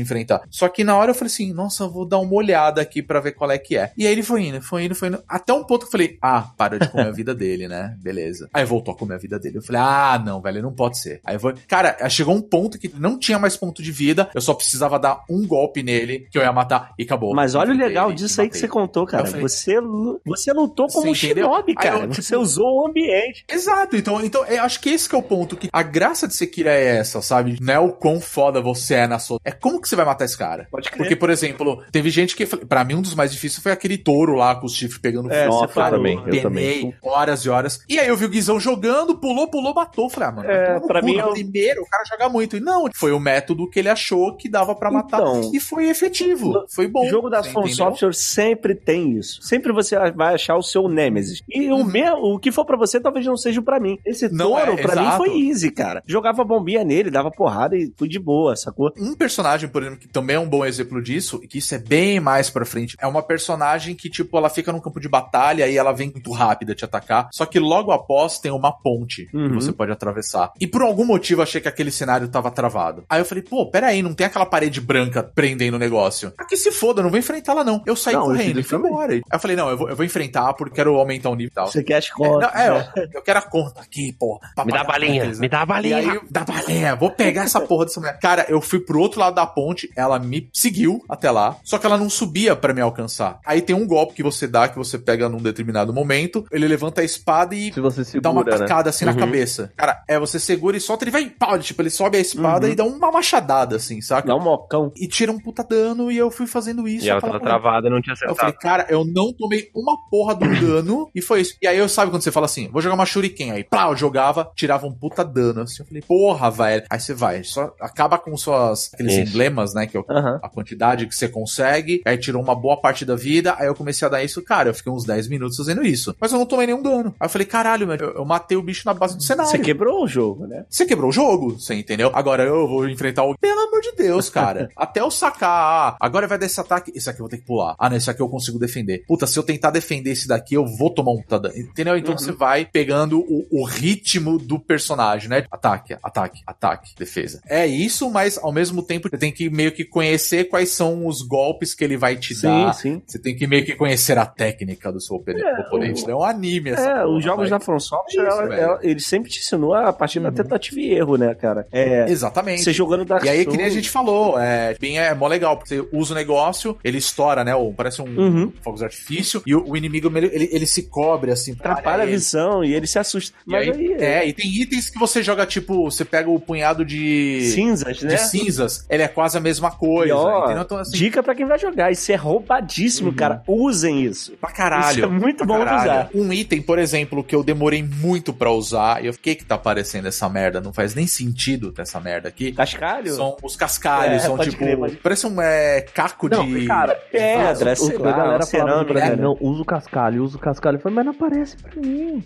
enfrentar. Só que na hora eu falei assim, nossa, vou dar uma olhada aqui pra ver qual é que é. E aí ele foi indo, foi indo, foi indo. Até um ponto que eu falei, ah, para de comer a vida dele, né? Beleza. Aí voltou a comer a vida dele. Eu falei, ah, não, velho, não pode ser. Aí foi. Cara, chegou um ponto que não tinha mais ponto de vida. Eu só precisava dar um golpe nele, que eu ia matar, e acabou. Mas olha o legal disso aí que você contou, cara. Eu falei- Você, você lutou como um shinobi, Aí eu, cara. tipo- Você usou o ambiente. Exato, então, então eu acho que esse que é o ponto, que a graça de Sekiro é essa, sabe? Não é o quão foda você é na sua... É como que você vai matar esse cara? Pode crer. Porque, por exemplo, teve gente que... Pra mim, um dos mais difíceis foi aquele touro lá com os chifres pegando É, fogo. Nossa, eu também, eu Penei também. horas e horas. E aí eu vi o Guizão jogando, pulou, pulou, matou. Falei, ah, mano, É, pra cu, mim no é o- primeiro o cara joga muito. E não, foi o método que ele achou que dava pra matar. Então, e foi efetivo. Foi bom. O jogo da From? Software sempre tem isso. Sempre você vai achar o seu Nemesis. E o meu, o que for pra você talvez não seja pra mim. Esse Uhum. Não touro, é, pra mim, exato. foi easy, cara. Jogava bombinha nele, dava porrada e fui de boa, sacou? Um personagem, por exemplo, que também é um bom exemplo disso, e que isso é bem mais pra frente, é uma personagem que, tipo, ela fica num campo de batalha e ela vem muito rápida te atacar, só que logo após tem uma ponte que Uhum. você pode atravessar. E por algum motivo eu achei que aquele cenário tava travado. Aí eu falei, pô, peraí, não tem aquela parede branca prendendo o negócio. Aqui se foda, eu não vou enfrentar ela não. Eu saí Não, eu correndo e isso fui embora. Aí eu falei, não, eu vou, eu vou enfrentar porque quero aumentar o nível e tal. Você quer as É, contas. não, é, né? eu, eu quero a conta aqui, pô. Me dá balinha, me dá a balinha. aí, da balinha, vou pegar essa porra dessa mulher. Cara, eu fui pro outro lado da ponte, ela me seguiu até lá, só que ela não subia pra me alcançar. Aí tem um golpe que você dá, que você pega num determinado momento, ele levanta a espada e Se você dá uma segura, né? assim na Uhum. cabeça. Cara, é, você segura e solta, ele vai, pau, tipo, ele sobe a espada Uhum. e dá uma machadada, assim, saca? Dá um mocão. E tira um puta dano e eu fui fazendo isso. E ela tava travada e não tinha Eu falei, acertado. cara, eu não tomei uma porra do dano e foi isso. E aí eu sabe quando você fala assim, vou jogar uma shuriken aí, pá, eu jogava, tirava um puta dano assim. Eu falei, porra, velho. Aí você vai, só acaba com suas aqueles Isso. emblemas, né, que é o- Aham. a quantidade que você consegue, aí tirou uma boa parte da vida, aí eu comecei a dar isso, cara, eu fiquei uns 10 minutos fazendo isso. Mas eu não tomei nenhum dano. Aí eu falei, caralho, meu, eu, eu matei o bicho na base do cenário. Você quebrou o jogo, né? Você quebrou o jogo, você entendeu? Agora eu vou enfrentar o. Pelo amor de Deus, cara. Até eu sacar. Ah, agora vai dar esse ataque. Esse aqui eu vou ter que pular. Ah, não, esse aqui eu consigo defender. Puta, se eu tentar defender esse daqui, eu vou tomar um puta dano. Entendeu? Então você vai pegando o, o ritmo do personagem, né? Ataque, ataque, ataque, defesa. É isso, mas ao mesmo tempo você tem que meio que conhecer quais são os golpes que ele vai te Sim, dar. sim. Você tem que meio que conhecer a técnica do seu opone- oponente. É um anime essa É, porra, os jogos vai. da From Software, Isso, ela- velho. ela- ele sempre te ensinou a partir da Uhum. tentativa e erro, né, cara? É. Exatamente. Você jogando Dark E aí, que nem a gente falou, é, bem é mó legal, porque você usa o negócio, ele estoura, né? ou Parece um Uhum. fogo de artifício, e o, o inimigo ele, ele, se cobre assim. Atrapalha a ele. visão e ele se assusta. E Mas aí, aí, é, e tem itens que você joga, tipo, você pega o punhado de. cinzas, De né? cinzas, ele é quase a mesma coisa. E, ó? Então, assim, Dica pra quem vai jogar, isso é roubadíssimo, cara. Usem isso. pra caralho. Isso é muito bom de caralho. usar. Um item, por exemplo, que eu demorei muito pra usar, e eu fiquei que tá aparecendo essa merda, não faz nem sentido ter essa merda aqui. Cascalho? São os cascalhos, É, são tipo. crer, Parece um é, caco Não, de. cara, Pedra, o- sei lá, a galera falava cerâmica, pra mim, não, usa o cascalho, usa o cascalho. Eu falei, mas não aparece pra mim.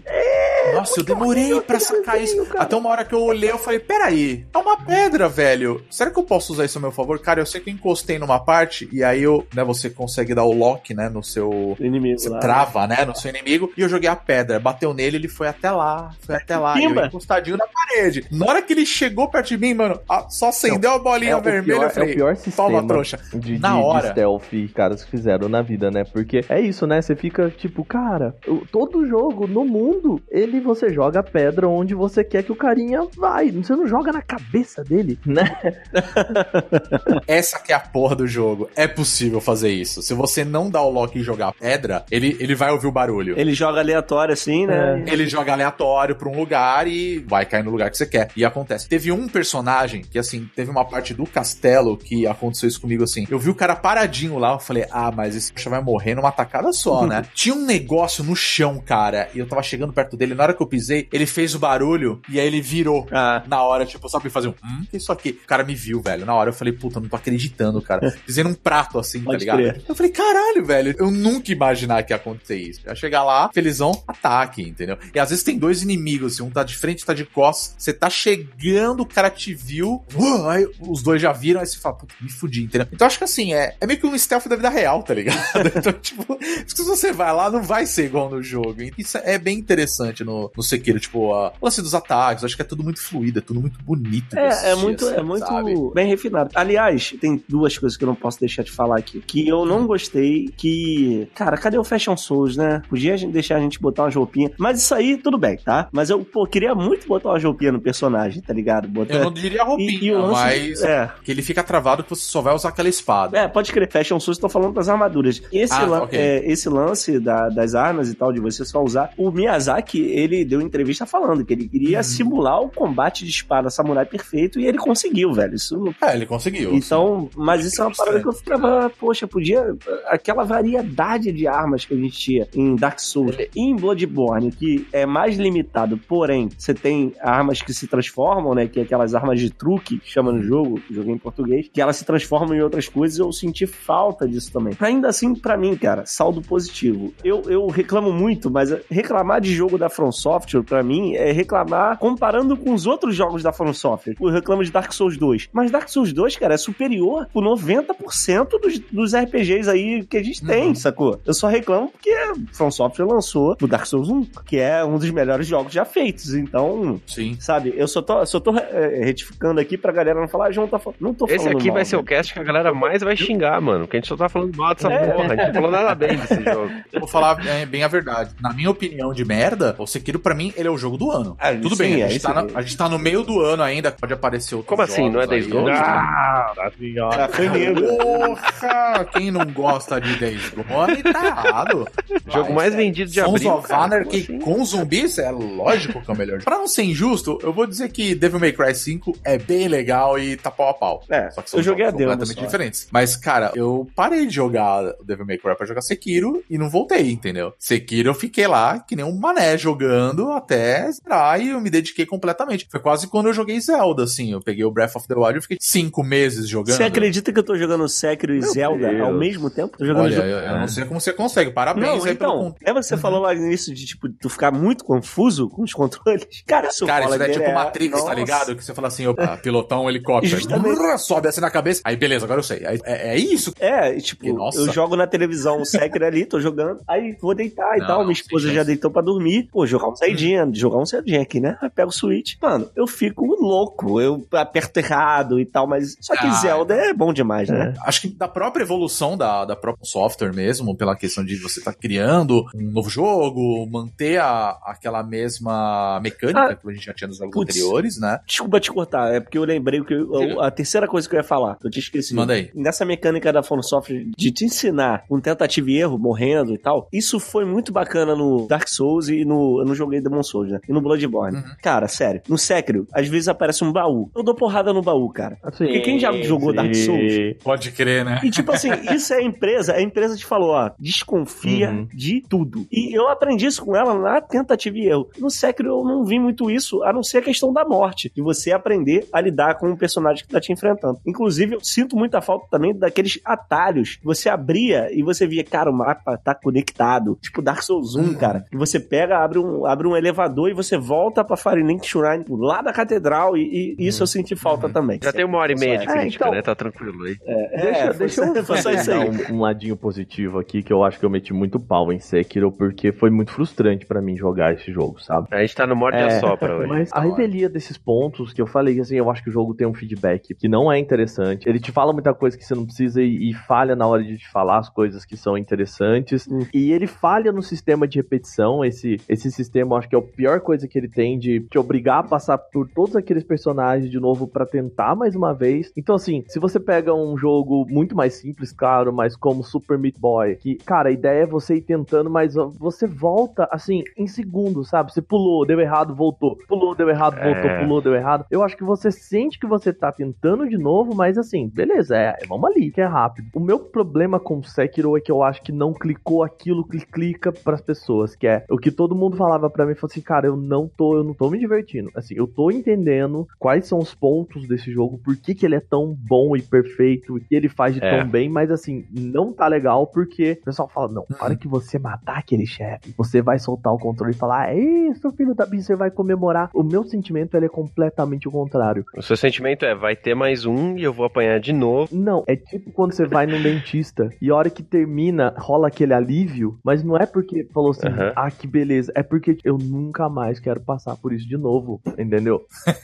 Nossa, eu demorei pra sacar isso. Até uma hora que eu olhei, eu falei, peraí, é uma pedra, velho. Será que eu posso usar isso a meu favor? Cara, eu sei que eu encostei numa parte, e aí eu, né, você consegue dar o lock, né, no seu. Inimigo Você lá. trava, né, no seu inimigo, e eu joguei a pedra, bateu nele, ele foi até lá, foi até lá, eu encostadinho na parede. Na hora que ele chegou perto de mim, mano, só acendeu a bolinha É o vermelha, pior- eu falei, é o pior sistema trouxa. de, Na de, hora. de stealth que caras fizeram na vida, né? Porque é isso, né? Você fica tipo, cara, o- todo jogo no mundo, ele você joga a pedra onde você quer que o carinha vai. Você não joga na cabeça dele, né? Essa que é a porra do jogo. É possível fazer isso. Se você não dá o lock e jogar a pedra, ele, ele vai ouvir o barulho. Ele joga aleatório assim, né? Ele joga aleatório pra um lugar e vai cair no lugar que você quer. E acontece. Teve um personagem que, assim, teve uma parte do castelo que aconteceu isso comigo assim. Eu vi o cara paradinho lá, eu falei, ah, mas esse bicho vai morrer numa tacada só, né? Tinha um negócio no chão, cara, e eu tava chegando perto dele. Na hora que eu pisei, ele fez o barulho e aí ele virou. Ah, Na hora, tipo, sabe, fazer um, hum, que isso aqui? O cara me viu, velho. Na hora eu falei, puta, não tô acreditando, cara. Pisei num prato assim, tá Pode ligado? crer. Eu falei, caralho, velho, eu nunca ia imaginar que ia acontecer isso. Já chegar lá, felizão, ataque, entendeu? E às vezes tem dois inimigos, assim, um tá de frente, tá de costas, você tá chegando, o cara te viu, uh, aí os dois já viram, aí você fala, puta, me fudi, entendeu? Então acho que assim, é, é meio que um stealth da vida real, tá ligado? então, tipo, se você vai lá, não vai ser igual no jogo. E Isso é bem interessante no, no Sekiro, tipo, a- o lance dos ataques, acho que é tudo muito fluido, é tudo muito bonito. É, é muito, é assim, muito sabe? bem refinado. Aliás, tem duas coisas que eu não posso deixar de falar aqui. Que eu não gostei, que... Cara, cadê o Fashion Souls, né? Podia a gente deixar a gente botar umas roupinhas. Mas isso aí, tudo bem, tá? Mas eu, pô, queria muito botar umas roupinhas no personagem, tá ligado? Botar... Eu não diria roupinha, mas É, que ele fica travado que você só vai usar aquela espada. É, pode crer. Fashion Souls, tô falando das armaduras. Esse, Ah, lan- ok. é, esse lance da- das armas e tal, de você só usar. O Miyazaki, ele deu entrevista falando que ele queria Uhum. simular o combate de espada samurai perfeito e ele conseguiu, velho. Isso. É, ele conseguiu. Então, mas isso é uma Estranho. parada que eu ficava, poxa, podia. Aquela variedade de armas que a gente tinha em Dark Souls e em Bloodborne, que é mais limitado, porém, você tem armas que se transformam, né? Que é aquelas armas de truque que chama no jogo, joguei em português, que elas se transformam em outras coisas, eu senti falta disso também. Ainda assim, pra mim, cara, saldo positivo. Eu, eu reclamo muito, mas reclamar de jogo da From Software, pra mim, é reclamar comparando com os outros jogos da From Software. Eu reclamo de Dark Souls 2. Mas Dark Souls 2, cara, é superior por 90% dos, dos RPGs aí que a gente tem, Uhum. sacou? Eu só reclamo porque a From Software lançou o Dark Souls 1, que é um dos melhores jogos já feitos. Então, Sim. sabe, eu só tô, só tô é, retificando aqui pra galera não falar, ah, João tá falando. Não tô Esse falando aqui mal, vai ser o velho. cast que a galera mais vai xingar, mano. Porque a gente só tá falando mal dessa É. porra. A gente não falou nada bem desse jogo. Eu vou falar é, bem a verdade. Na minha opinião de merda, o Sekiro, pra mim, ele é o jogo do ano. Ah, Tudo sim, bem, a é gente, tá na- a gente tá no meio do ano ainda, pode aparecer outros Como assim? Não é jogos Days aí. Gone? Ah. Ah, foi lindo. Porra! Quem não gosta de Days Gone tá errado. Jogo mais vendido de Sons abril. of Anarchy como assim? com zumbis é lógico que é o melhor. Pra não ser injusto, eu vou dizer que Devil May Cry 5 é bem legal e tá pau a pau. É, Só que eu joguei a demo completamente diferentes. Mas, cara, eu parei de jogar Devil May Cry pra jogar Sekiro e não voltei, entendeu? Sekiro eu fiquei lá que nem um mané jogando até zerar e eu me dediquei completamente. Foi quase quando eu joguei Zelda, assim. Eu peguei o Breath of the Wild e fiquei cinco meses jogando. Você acredita que eu tô jogando Sekiro e Meu Zelda Deus. ao mesmo tempo? Tô jogando Olha, jogo- eu, eu não sei como você consegue. Parabéns Não, aí pelo então, que você falou lá nisso de, tipo, tu ficar muito confuso com os controles? Cara, isso Cara, isso é tipo Matrix, tá nossa. ligado? Que você fala assim, opa, pilotar um helicóptero. Justamente. Sobe assim na cabeça. Aí, beleza, agora eu sei. É, é isso. É, tipo, nossa. eu jogo na televisão o Sekiro ali, tô jogando, aí vou deitar e Não, tal, minha esposa já deitou pra dormir, pô, jogar um saidinha, jogar um saidinha aqui, né? Aí pego o Switch, mano, eu fico louco, eu aperto errado e tal, mas só que Ah, Zelda é bom demais, né? Acho que da própria evolução da, da própria software mesmo, pela questão de você estar criando um novo jogo, manter a, aquela mesma mecânica Ah. que a gente já tinha nos jogos Putz, anteriores, né? Desculpa te cortar, é porque eu lembrei que eu- a terceira coisa que eu ia falar, que eu tinha esquecido. Manda aí. Nessa mecânica da From Software de te ensinar com tentativa e erro, morrendo e tal, isso foi muito bacana no Dark Souls e no. Eu não joguei Demon Souls, né? E no Bloodborne. Uhum. Cara, sério, no Sekiro, às vezes aparece um baú. Eu dou porrada no baú, cara. Assim, Porque quem já jogou Dark Souls Pode crer, né? e tipo assim, isso é a empresa, a empresa te falou, ó, desconfia Uhum. de tudo. E eu aprendi isso com ela na tentativa e erro. No Sekiro eu não vi muito isso, a não ser a questão da morte, de você aprender a lidar com o personagem que tá te enfrentando. Inclusive, eu sinto muita falta também daqueles atalhos que você abria e você via, cara, o mapa tá conectado. Tipo Dark Souls 1, Uhum. cara. Que você pega, abre um, abre um elevador e você volta pra Firelink Shrine lá da catedral e, e isso eu senti falta também. Já tem uma hora e meia de É, crítica, então- né? Tá tranquilo aí. É, Deixa, foi deixa eu foi só isso dar aí. um, um ladinho positivo aqui, que eu acho que eu meti muito pau em Sekiro, porque foi muito frustrante pra mim jogar esse jogo, sabe? A gente tá no morde É, a sopra hoje. Mas a revelia desses pontos que eu falei, assim, eu acho que o jogo tem um feedback que não é interessante. Ele te fala muita coisa que você não precisa e, e falha na hora de te falar as coisas que são interessantes. Hum. E ele falha no sistema de repetição. Esse, esse sistema, eu acho que é a pior coisa que ele tem de te obrigar a passar por todos aqueles personagens de novo pra tentar mais uma vez. Então, assim, se você pega um jogo muito mais simples, claro, mas como Super Meat Boy, que, cara, a ideia é você ir tentando, mas você volta, assim, em segundos, sabe? Você pulou, deu errado, voltou. Pulou, deu errado, voltou. É. Pulou, deu errado. Eu acho que você sente que você tá tentando de novo, mas assim, beleza, é, vamos ali, que é rápido. O meu problema com Sekiro é que eu acho que não clicou aquilo que clica pras pessoas, que é o que todo mundo falava pra mim, falou assim, cara, eu não tô, eu não tô me divertindo. Assim, eu tô entendendo quais são os pontos desse jogo, por que que ele é tão bom e perfeito, e que ele faz de É. tão bem, mas assim, não tá legal porque o pessoal fala, não, na hora que você matar aquele chefe, você vai soltar o controle e falar, é isso, filho da bicha, você vai comemorar. O meu sentimento, ele é completamente o contrário. O seu sentimento é, vai ter mais um e eu vou apanhar de novo. Não, é tipo quando você vai num dentista e a hora que termina, rola aquele alívio, mas não é porque falou assim, ah, que beleza, é porque eu nunca mais quero passar por isso de novo, entendeu?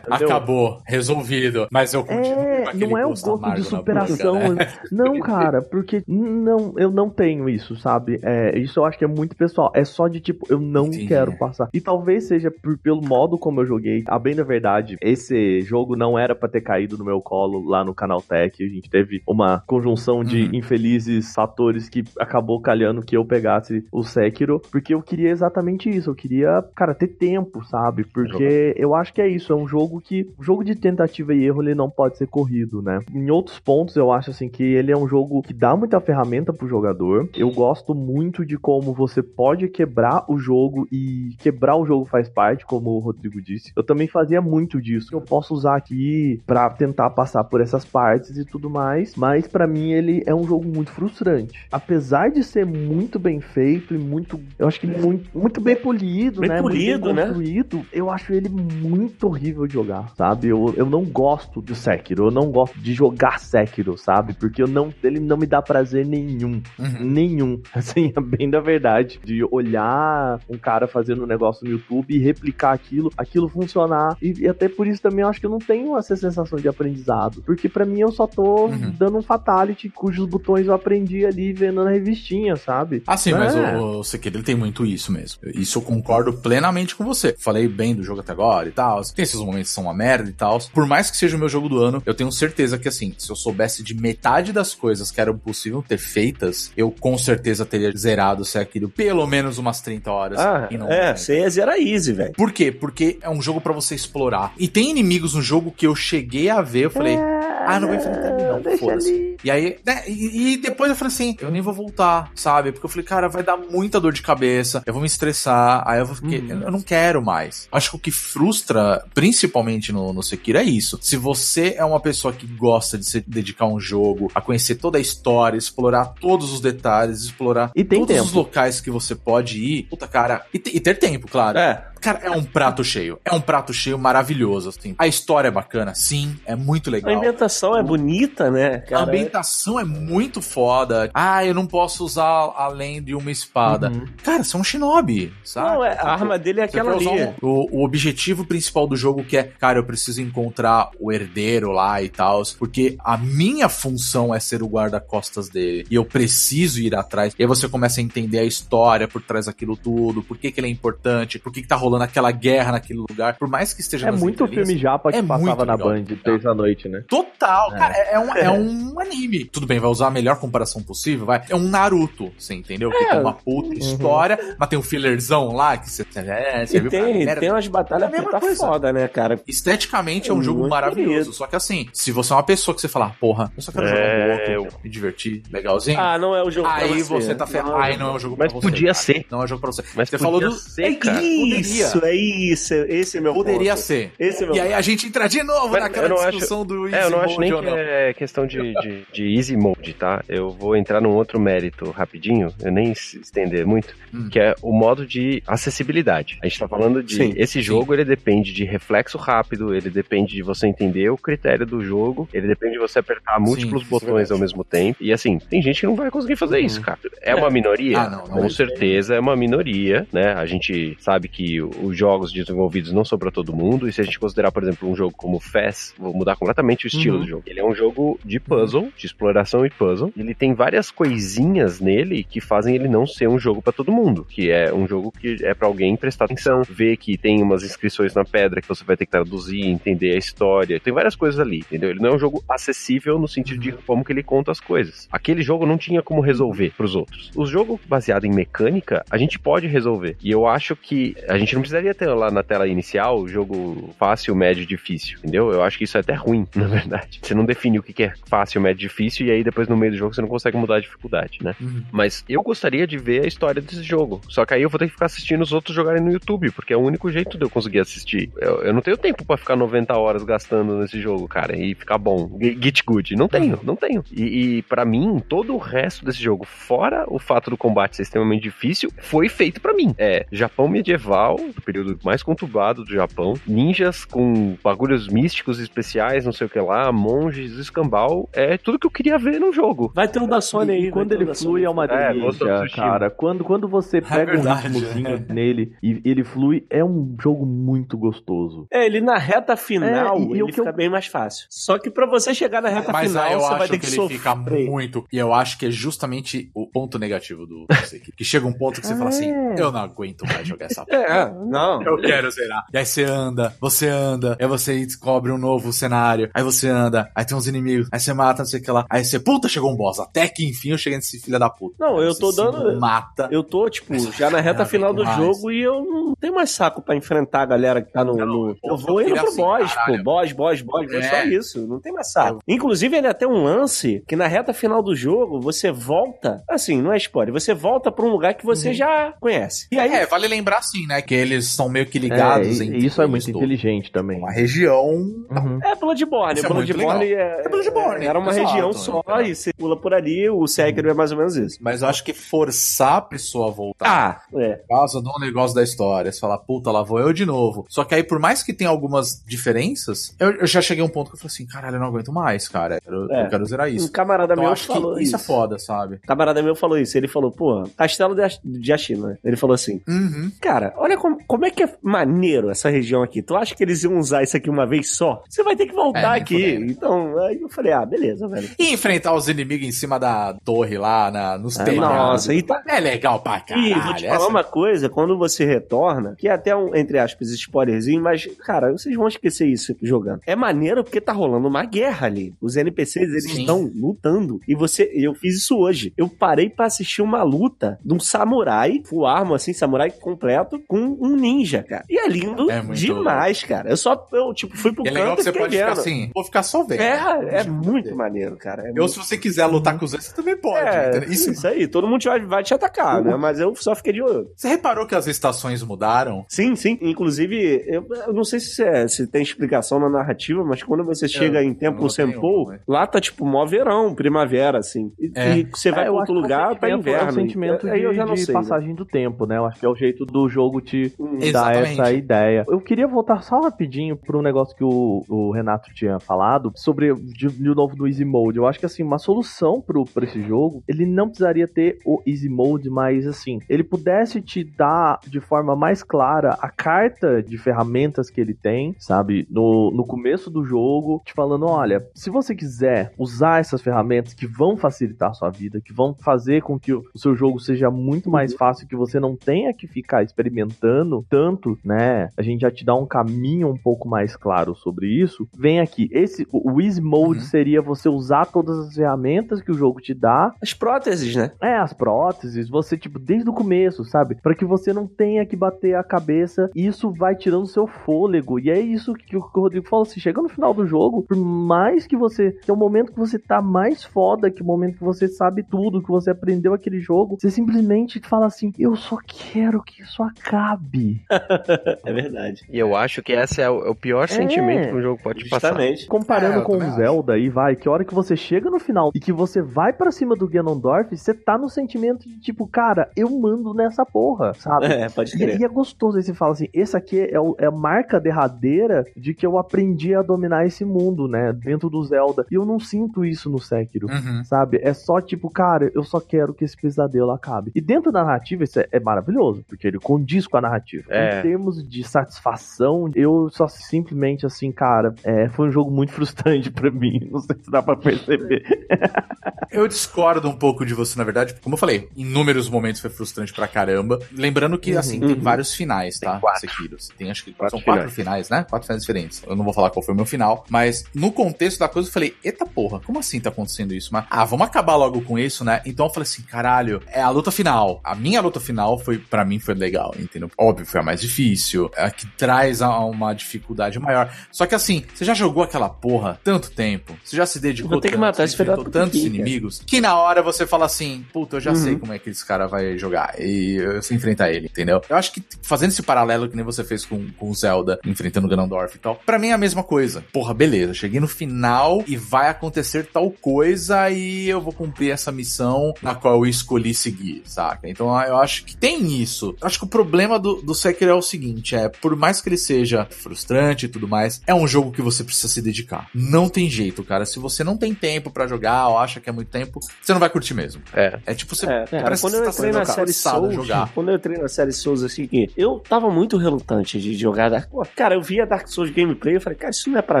Entendeu? Acabou, resolvido. Mas eu continuo com É, aquele não é o gosto de superação. boca, né? Não, cara, porque não, eu não tenho isso, sabe? É, isso eu acho que é muito pessoal. É só de tipo, eu não Entendi. quero passar. E talvez seja por, pelo modo como eu joguei. A bem da verdade, esse jogo não era pra ter caído no meu colo lá no Canal Tech. A gente teve uma conjunção de Uhum. infelizes fatores que acabou calhando que eu pegasse o Sekiro, porque eu queria exatamente isso. Eu queria, cara, ter tempo, sabe? Porque eu acho que é isso. É um jogo que. O jogo de tentativa e erro ele não pode ser corrido, né? Em outros pontos, eu acho assim que ele é um jogo que dá muita ferramenta pro jogador. Eu gosto muito de como você pode quebrar o jogo e quebrar o jogo faz parte, como o Rodrigo disse. Eu também fazia muito disso. Eu posso usar aqui pra tentar passar por essas partes e tudo mais, mas pra mim ele é um jogo muito frustrante. Apesar de ser muito bem feito e muito, eu acho que muito, muito bem polido, Bem né? polido, muito bem né? construído, eu acho ele muito horrível de jogar, sabe? Eu, eu não gosto do Sekiro, eu não gosto de jogar Sekiro, sabe? Porque eu não, ele não me dá prazer nenhum. Uhum. Nenhum. Assim, é bem da verdade. De olhar um cara fazendo um negócio no YouTube e replicar aquilo, aquilo funcionar. E, e até por isso também eu acho que eu não tenho essa sensação de aprendizado. Porque pra mim eu só tô Uhum. dando um fatality cujos botões eu aprendi ali vendo na revistinha, sabe? Ah, sim, mas É. o, o Sekiro ele tem muito isso mesmo. Isso eu concordo plenamente com você. Falei bem do jogo até agora e tal. Tem esses momentos que são uma merda e tal. Por mais que seja o meu jogo do ano, eu tenho certeza que, assim, se eu soubesse de metade das coisas que eram possível ter feitas, eu com certeza teria zerado o Sekiro pelo menos umas 30 horas. Ah, e não é, você ia zerar easy, velho. Por quê? Porque é um jogo pra você explorar. E tem inimigos no jogo que eu cheguei a ver, eu falei, ah, não vou enfrentar ele não, Deixa foda-se. E aí, né, e, e depois eu falei assim, eu nem vou voltar, sabe? Porque eu falei, cara, vai dar muita dor de cabeça, eu vou me estressar, aí eu vou ficar, eu não quero mais. Acho que o que frustra, principalmente no, no Sekiro, é isso. Se você é uma pessoa que gosta de se dedicar a um jogo, a conhecer toda a história, explorar todos os detalhes, explorar E tem todos tempo. os locais que você pode ir, puta, cara, e, te- e ter tempo, claro. É. Cara, é um prato cheio. É um prato cheio maravilhoso, assim. A história é bacana, sim, é muito A legal. ambientação é bonita, né? A cara? ambientação é muito foda. Ah, eu não posso usar além de uma espada. Uhum. Cara, você é um shinobi, sabe? Não, é, a arma dele é aquela ali. um- o, o objetivo principal do jogo que é, cara, eu preciso encontrar o herdeiro lá e tal, porque a minha função é ser o guarda-costas dele e eu preciso ir atrás. E aí você começa a entender a história por trás daquilo tudo, por que, que ele é importante, por que, que tá rolando rolando aquela guerra naquele lugar, por mais que esteja É muito filme japa que é passava na. Band terça-noite, né? Total, cara, é, é um, é um anime. Tudo bem, vai usar a melhor comparação possível, vai. É um Naruto, você entendeu? Que tem uma puta história, mas tem um fillerzão lá que você. É, você E viu tem, Era- tem umas batalhas É puta coisa. foda, né, cara? Esteticamente é um É jogo maravilhoso. bonito. Só que assim, se você é uma pessoa que você falar, porra, eu só quero É, jogar um outro, me divertir, legalzinho. Ah, não é o jogo pra Aí você. você tá ferrado. Aí não é o jogo Mas pra você. podia cara. ser. Não é o jogo pra você. Mas você podia falou do. ser, cara. Isso, é isso. Esse é meu Poderia ponto. ser. Esse é meu E aí a gente entra de novo Mas naquela não acho- discussão do Easy É, eu não acho Mode nem que não. é questão de, de, de easy mode, tá? Eu vou entrar num outro mérito rapidinho, eu nem se estender muito, Hum. que é o modo de acessibilidade. A gente tá falando de. Sim, esse jogo, ele depende de reflexo rápido, ele depende de você entender o critério do jogo, ele depende de você apertar múltiplos isso é botões ao mesmo tempo. E assim, tem gente que não vai conseguir fazer isso, cara. É uma minoria? Ah, não, não Com é. certeza é uma minoria, né? A gente sabe que o- os jogos desenvolvidos não são pra todo mundo, e se a gente considerar, por exemplo, um jogo como Fez, vou mudar completamente o estilo Uhum. do jogo. Ele é um jogo de puzzle, de exploração e puzzle. Ele tem várias coisinhas nele que fazem ele não ser um jogo pra todo mundo, que é um jogo que é pra alguém prestar atenção, ver que tem umas inscrições na pedra que você vai ter que traduzir, entender a história. Tem várias coisas ali, entendeu? Ele não é um jogo acessível no sentido de como que ele conta as coisas. Aquele jogo não tinha como resolver pros outros. O jogo baseado em mecânica, a gente pode resolver. E eu acho que a gente não precisaria ter lá na tela inicial o jogo fácil, médio, difícil, entendeu? Eu acho que isso é até ruim, na verdade. Você não define o que é fácil, médio, difícil, e aí depois no meio do jogo você não consegue mudar a dificuldade, né? Uhum. Mas eu gostaria de ver a história desse jogo. Só que aí eu vou ter que ficar assistindo os outros jogarem no YouTube, porque é o único jeito de eu conseguir assistir. Eu, eu não tenho tempo pra ficar 90 horas gastando nesse jogo, cara, e ficar bom. Ge- Get good. Não tenho, não tenho. E, e para mim, todo o resto desse jogo, fora o fato do combate ser extremamente difícil, foi feito pra mim. É Japão medieval, do período mais conturbado do Japão, ninjas com bagulhos místicos especiais, não sei o que lá, monges, escambau. É tudo que eu queria ver no jogo. Vai ter um da Sony aí. E quando ele flui Sony. é uma É, delícia, Tsushima. cara. Quando, quando você pega verdade, um ritmozinho é. nele e ele flui, é um jogo muito gostoso. É, ele na reta final, É, e- e ele o que fica eu- bem mais fácil. Só que pra você chegar na reta Mas final, aí eu você vai acho ter que, que, ele sofrer. fica muito. E eu acho que é justamente o ponto negativo do Sekiro. Que chega um ponto que você fala assim: É. eu não aguento mais jogar essa porra. É, não. Eu quero zerar. E aí você anda, você anda, aí você descobre um novo cenário, aí você anda, aí tem uns inimigos, aí você mata, não sei o que lá. Aí você, puta, chegou um boss. Até que enfim eu cheguei nesse filho da puta. Não, Aí eu tô dando- Mata. Eu tô, tipo, já na reta final do demais. jogo e eu não tenho mais saco pra enfrentar a galera que tá no. no- Eu vou eu indo pro assim, boss, caralho. pô. Boss, boss, boss, é É. só isso. Não tem mais saco. Inclusive, ele tem um lance que na reta final do jogo você volta. Assim, não é spoiler. Você volta pra um lugar que você já conhece. E aí. É, vale lembrar assim, né? Que eles são meio que ligados É, e- entre e isso é muito todos. inteligente também. Uma região. Uhum. É Bloodborne. Isso é Bloodborne é, É Bloodborne, Era uma exato, região só e você pula por ali. O Sekiro é mais ou menos isso. Mas eu acho que forçar a pessoa a voltar. Ah, é. Por causa do negócio da história. Você fala, puta, lá vou eu de novo. Só que aí, por mais que tenha algumas diferenças, eu, eu já cheguei a um ponto que eu falei assim, caralho, eu não aguento mais, cara. Eu, É. eu quero zerar Um isso. camarada Então, eu meu acho falou que isso é foda, sabe? Um camarada meu falou isso. Ele falou, pô, Castelo de de Ashina. Ele falou assim: Uhum. Cara, olha como, como é que é maneiro essa região aqui. Tu acha que eles iam usar isso aqui uma vez só? Você vai ter que voltar É, aqui. Então, aí eu falei, ah, beleza, velho. E enfrentar os inimigos em cima da torre lá, na, nos É, telhados. Nossa, e tá. É legal pra caralho. E vou te falar essa- uma coisa, quando você retorna, que é até um, entre aspas, spoilerzinho, mas, cara, vocês vão esquecer isso jogando. É maneiro porque tá rolando uma guerra ali. Os NPCs, eles estão lutando. E você, eu fiz isso hoje. Eu parei pra assistir uma luta de um samurai, full armo, assim, samurai completo, com um ninja, cara. E é lindo É muito demais, cara. Eu só, eu, tipo, fui pro E é legal canto que você pode ficar assim, vou ficar só vendo. É, é eu muito ver. maneiro, cara. É Eu, muito... se você quiser lutar com os outros, você também pode. É, isso, Isso, aí. Todo mundo vai, vai te atacar, né? Mas eu só fiquei de olho. Você reparou que as estações mudaram? Sim, sim. Inclusive, eu, eu não sei se, é- se tem explicação na narrativa, mas quando você chega em Tempo Senpou, né? lá tá tipo mó verão, primavera, assim. E, É. e você vai É, pra eu outro lugar, é tá inverno. É um sentimento Aí eu de, já não de sei. né? passagem do tempo, né? Eu acho que é o jeito do jogo te Dar Exatamente. essa ideia. Eu queria voltar só rapidinho para um negócio que o, o Renato tinha falado sobre de, de novo do Easy Mode. Eu acho que assim, uma solução pro, pra esse jogo, ele não precisaria ter o Easy Mode, mas assim, ele pudesse te dar de forma mais clara a carta de ferramentas que ele tem, sabe? No, no começo do jogo, te falando: olha, se você quiser usar essas ferramentas que vão facilitar a sua vida, que vão fazer com que o, o seu jogo seja muito mais fácil, que você não tenha que ficar experimentando tanto, né? A gente já te dá um caminho um pouco mais claro sobre isso. Vem aqui, esse o Easy Mode Uhum. seria você usar todas as ferramentas que o jogo te dá. As próteses, né? É, as próteses, você, tipo, desde o começo, sabe? Pra que você não tenha que bater a cabeça. Isso vai tirando seu fôlego. E é isso que o Rodrigo falou. Se chega no final do jogo, por mais que você. Que é o momento que você tá mais foda, que é o momento que você sabe tudo, que você aprendeu aquele jogo, você simplesmente fala assim: Eu só quero que isso acabe. É verdade. E eu acho que esse é o, é o pior sentimento que um jogo pode passar. Justamente. Comparando É, com o Zelda aí, vai, que a hora que você chega no final e que você vai pra cima do Ganondorf, você tá no sentimento de tipo, cara, eu mando nessa porra, sabe? É, pode E, crer. e é gostoso aí você fala assim, esse aqui é, o- é a marca derradeira de que eu aprendi a dominar esse mundo, né, dentro do Zelda. E eu não sinto isso no Sekiro. Uhum. Sabe? É só tipo, cara, eu só quero que esse pesadelo acabe. E dentro da narrativa, isso é, é maravilhoso, porque ele condiz com a narrativa. É. Em termos de satisfação, eu só simplesmente assim, cara, é, foi um jogo muito frustrante pra mim. Não sei se dá pra perceber. Eu discordo um pouco de você, na verdade. Como eu falei, inúmeros momentos foi frustrante pra caramba. Lembrando que, assim, tem Uhum. vários finais, tá? Tem quatro. Sekiro. Tem, acho que Quatro são quatro finais. né? Quatro finais diferentes. Eu não vou falar qual foi o meu final, mas no contexto da coisa eu falei, eita porra, como assim tá acontecendo isso? Mas, ah, vamos acabar logo com isso, né? Então eu falei assim, caralho, é a luta final. A minha luta final foi, para mim, foi legal, entendeu? Óbvio, foi a mais difícil, é a que traz a- uma dificuldade maior. Só que assim, você já jogou aquela porra tanto tempo, você já se dedicou ter que tanto, matar você enfrentou tantos cara. inimigos, que na hora você fala assim, puta, eu já Uhum. sei como é que esse cara vai jogar. E você enfrenta ele, entendeu? Eu acho que fazendo esse paralelo que nem você fez com, com o Zelda, enfrentando o Ganondorf e tal, pra mim é a mesma coisa. Porra, beleza, cheguei no final e vai acontecer tal coisa e eu vou cumprir essa missão na qual eu escolhi seguir, saca? Então eu acho que tem isso. Eu acho que o problema do, do Sekiro é o seguinte, é, por mais que ele seja frustrante e tudo mais, é um jogo que você precisa se dedicar. Não tem jeito, cara. Se você não tem tempo pra jogar ou acha que é muito tempo, você não vai curtir mesmo. É. É tipo, você É, cara, parece quando que eu você tá entrei na sendo série Souls, jogar. quando eu entrei na série Souls, assim, que eu tava muito relutante de jogar Dark Pô, Cara, eu via Dark Souls gameplay, eu falei, cara, isso não é pra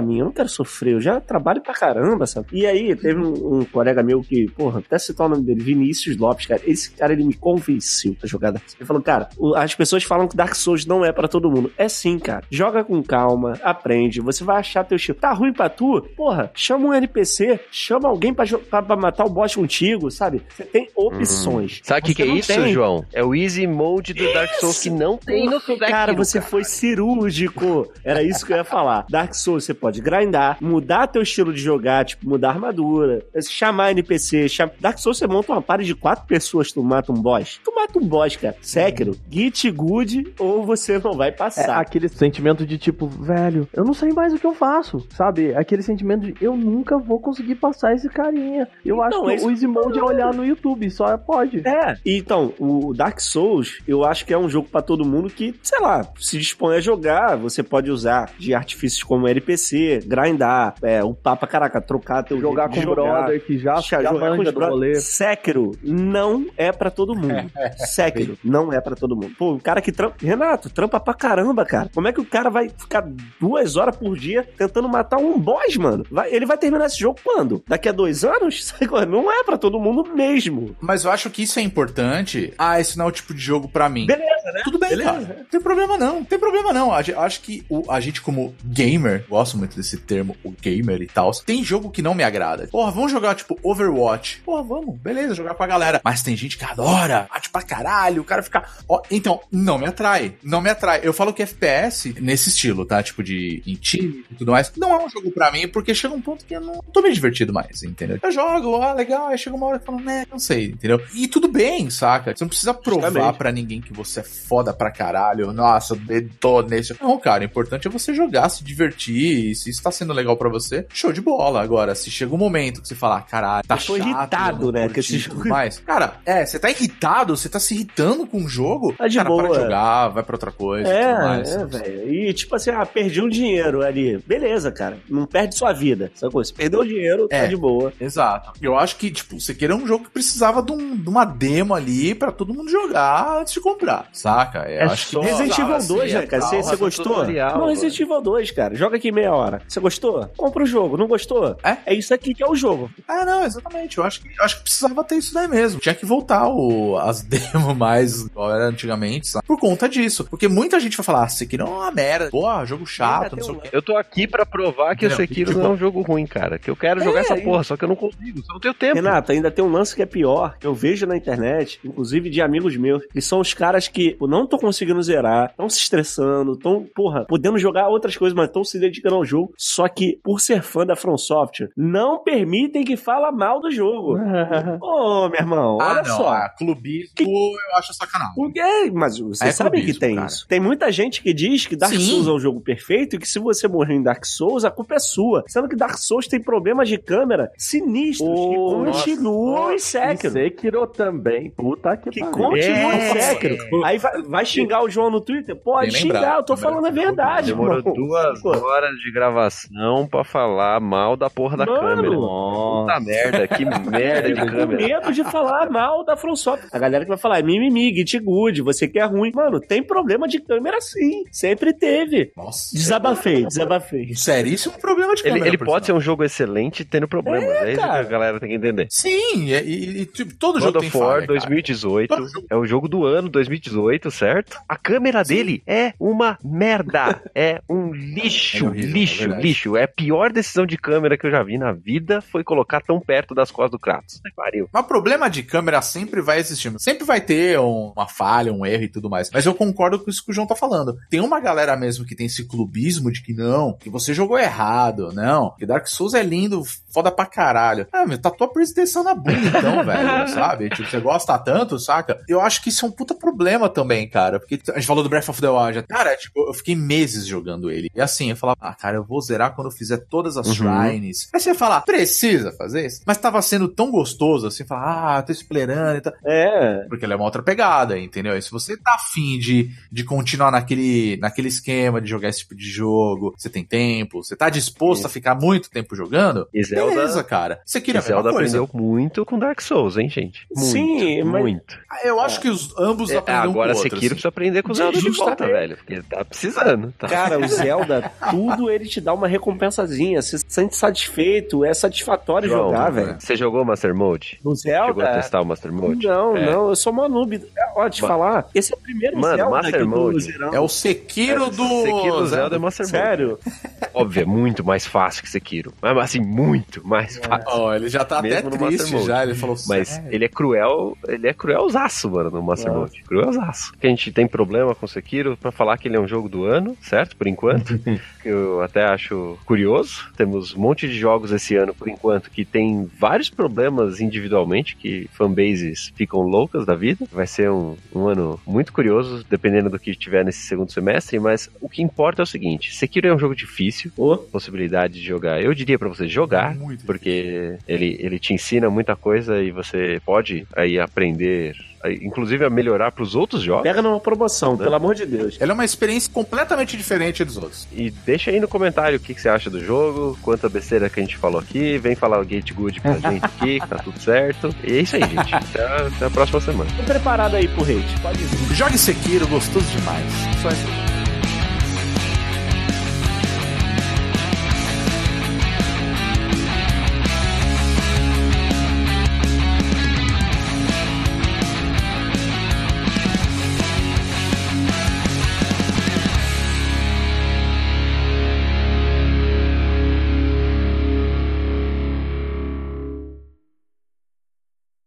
mim, eu não quero sofrer, eu já trabalho pra caramba, sabe? E aí, teve um, um colega meu que, porra, até citar o nome dele, Vinícius Lopes, cara, esse cara, ele me convenceu pra jogar Dark Souls. Ele falou, cara, as pessoas falam que Dark Souls não é pra todo mundo. É sim, cara. Joga com calma, aprende, você vai achar teu estilo. Tá ruim pra tu? Porra, chama um NPC, chama alguém pra, jo- pra- pra matar o boss contigo, sabe? Você tem opções. Sabe o que, que é isso, tem. João? É o Easy Mode do Dark Souls que não tem no Sekiro. Cara, você foi cirúrgico. Era isso que eu ia falar. Dark Souls, você pode grindar, mudar teu estilo de jogar, tipo, mudar a armadura, chamar NPC. cham- Dark Souls, você monta uma party de quatro pessoas, tu mata um boss. Tu mata um boss, cara. Sekiro, git good ou você não vai É passar. aquele sentimento de tipo, velho, eu não sei mais o que eu faço, sabe? Aquele sentimento de eu nunca vou conseguir passar esse carinha. Eu acho Então, que esse- o Easy Mode é olhar no YouTube, só pode. É, então, o Dark Souls, eu acho que é um jogo pra todo mundo que, sei lá, se dispõe a jogar. Você pode usar de artifícios como NPC, grindar, é, o papa, caraca, trocar teu Jogar com jogar. brother que já, Já já manja do rolê. Sekiro não é pra todo mundo. Sekiro não é pra todo mundo. Pô, o cara que trampa. Renato, trampa pra caramba, cara. Como é que o cara vai ficar duas horas por dia tentando matar um boss, mano? Vai- ele vai terminar esse jogo quando? Daqui a dois anos? Não é pra todo mundo mesmo. Mas eu acho que isso é importante. Ah, esse não é o tipo de jogo pra mim. Beleza, né? Tudo bem, Beleza. cara. Não tem problema não. Não tem problema não. Acho que o- a gente, como gamer, gosto muito desse termo, o gamer e tal. Tem jogo que não me agrada. Porra, vamos jogar tipo Overwatch. Porra, vamos. Beleza, jogar com a galera. Mas tem gente que adora. Bate pra caralho. O cara fica. Ó, então, não me atrai. Não me atrai. Eu falo que FPS, nesse estilo, tá? Tipo de em time e tudo mais, não é um jogo pra mim, porque chega um ponto que eu não tô me divertido mais, entendeu? Eu jogo, ah, legal. Aí chega uma hora que eu falo, né, não sei, entendeu? E tudo bem, saca? Você não precisa provar Justamente. pra ninguém que você é foda pra caralho. Nossa, eu tô nesse. Não, cara, o importante é você jogar, se divertir. E se isso tá sendo legal pra você, show de bola. Agora, se chega um momento que você fala, ah, caralho, tá Eu tô chato, irritado, né, curti com esse jogo. mais. Cara, é, você tá irritado, você tá se irritando com o jogo. Tá de cara, para boa. de jogar, vai pra outra coisa mais. É, é, velho. E tipo assim, ah, perdi um dinheiro ali. Beleza, cara. Não perde sua vida. Sacou? Se perdeu o dinheiro, tá É. de boa. Exato. Eu acho que, tipo, você queria um jogo que precisava de, um- de uma demo ali pra todo mundo jogar antes de comprar, saca? Eu É acho só- que Resident Evil assim, 2, né, é cara? Você você gostou? tutorial, não, Resident Evil 2, cara. Joga aqui meia hora. Você gostou? Compra o jogo. Não gostou? É? É isso aqui que é o jogo. Ah, não, exatamente. Eu acho que, eu acho que precisava ter isso daí mesmo. Tinha que voltar o, as demos mais igual era antigamente, sabe? Por conta disso. Porque muita gente vai falar, ah, Sekiro é uma merda, pô, jogo chato, não sei o quê. Eu tô aqui pra provar que o Não, Sekiro tipo- não é um jogo ruim, cara. Que eu quero jogar essa É, porra, só que eu não consigo, só não tenho tempo. Renato, ainda tem um lance que é pior, que eu vejo na internet, inclusive de amigos meus, que são os caras que eu não tô conseguindo zerar, estão se estressando, estão, porra, podendo jogar outras coisas, mas estão se dedicando ao jogo, só que, por ser fã da From Software, não permitem que fala mal do jogo. Ô, meu irmão, olha ah, não, só. ah, clubismo eu acho sacanagem. Por quê? Mas vocês É sabem que clubismo, tem cara. isso. Tem muita gente que diz que Dark Sim. Souls é um jogo perfeito e que se você morrer em Dark Souls, a culpa é sua. Sendo que Dark Souls tem problemas de câmera sinistros Oh, que continuam em E Sekiro. Sekiro também. Puta que, Que pariu. continua em É. Sekiro. Aí vai, vai xingar o João no Twitter? Pode Bem xingar, lembrado, eu tô falando a verdade, Demorou irmão. duas Pô, horas de gravação pra falar mal da porra da Mano, câmera. Nossa. Puta merda, que merda de Eu tenho câmera. medo de falar mal da From Software. A galera que vai falar, é mimimi, git good, você que é ruim. Mano, tem problema de câmera sim. Sempre teve. Nossa. Desabafei, desabafei. Seríssimo problema de Ele, câmera. ele por pode ser um jogo excelente tendo problemas. É, isso que a galera tem que entender. Sim, e, e- e, tipo, todo God jogo tem of War falha, cara. 2018 Todo jogo- é o jogo do ano 2018, certo? A câmera dele é uma merda, é um lixo, É horrível, é lixo, verdade. lixo. É a pior decisão de câmera que eu já vi na vida foi colocar tão perto das costas do Kratos. Pariu. Mas problema de câmera sempre vai existir. Sempre vai ter um- uma falha, um erro e tudo mais. Mas eu concordo com isso que o João tá falando. Tem uma galera mesmo que tem esse clubismo de que não, que você jogou errado, não, que Dark Souls é lindo, foda pra caralho. Ah, meu, tatua a atenção na bunda então, velho, sabe? Tipo, você gosta tanto, saca? Eu acho que isso é um puta problema também, cara. Porque a gente falou do Breath of the Wild. Cara, tipo, eu fiquei meses jogando ele. E assim, eu falava, ah, cara, eu vou zerar quando eu fizer todas as Uhum. shrines. Aí você ia falar, precisa fazer isso? Mas tava sendo tão gostoso, assim, falar, ah, tô esperando e tal. É. Porque ele é uma outra pegada, entendeu? E se você tá afim de, de continuar naquele, naquele esquema de jogar esse tipo de jogo, você tem tempo, você tá disposto a ficar muito tempo jogando, E Zelda, beleza, cara. Você queria a Zelda coisa. aprendeu muito com Dark Souls, hein, gente? Muito, Sim, mas- muito. Eu acho que os, ambos É, aprenderam agora com o outro, Sekiro assim. precisa aprender com o Zelda de Justamente. volta, velho. Porque ele tá precisando. Tá? Cara, o Zelda, tudo ele te dá uma recompensazinha. Você se sente satisfeito, é satisfatório João, jogar, velho. Você jogou Master Mode? No Chegou a Zelda. testar o Master Mode? Não, É. não, eu sou uma noob. Ó, te falar, esse é o primeiro Mano, Zelda Master Mode. É o Sekiro do... Sekiro Zelda é Master Mode. Sério? Óbvio, é muito mais fácil que Sekiro. Mas assim, muito mais fácil. Ó, ele já tá até Mesmo no Master triste Mode. já, ele falou Mas "Sério?" ele é cruel, ele é cruelzaço, mano, no Master Nossa. Mode. Cruelzaço. Que a gente tem problema com Sekiro pra falar que ele é um jogo do ano, certo? Por enquanto. eu até acho curioso. Temos um monte de jogos esse ano, por enquanto, que tem vários problemas individualmente, que fanbases ficam loucas da vida. Vai ser um, um ano muito curioso, dependendo do que tiver nesse segundo semestre, mas o que importa é o seguinte: Sekiro é um jogo difícil, Ô, possibilidade de jogar. Eu diria pra você jogar, Muito porque ele, ele te ensina muita coisa e você pode aí aprender, inclusive a melhorar pros outros jogos. pega numa promoção, pelo amor de Deus. Ele é uma experiência completamente diferente dos outros. E deixa aí no comentário o que, que você acha do jogo, quanta besteira que a gente falou aqui, vem falar o Gate Good pra gente aqui, que tá tudo certo. E é isso aí, gente. Até, a- até a próxima semana. Tô preparado aí pro hate, pode vir. Jogue Sekiro, gostoso demais. Só isso.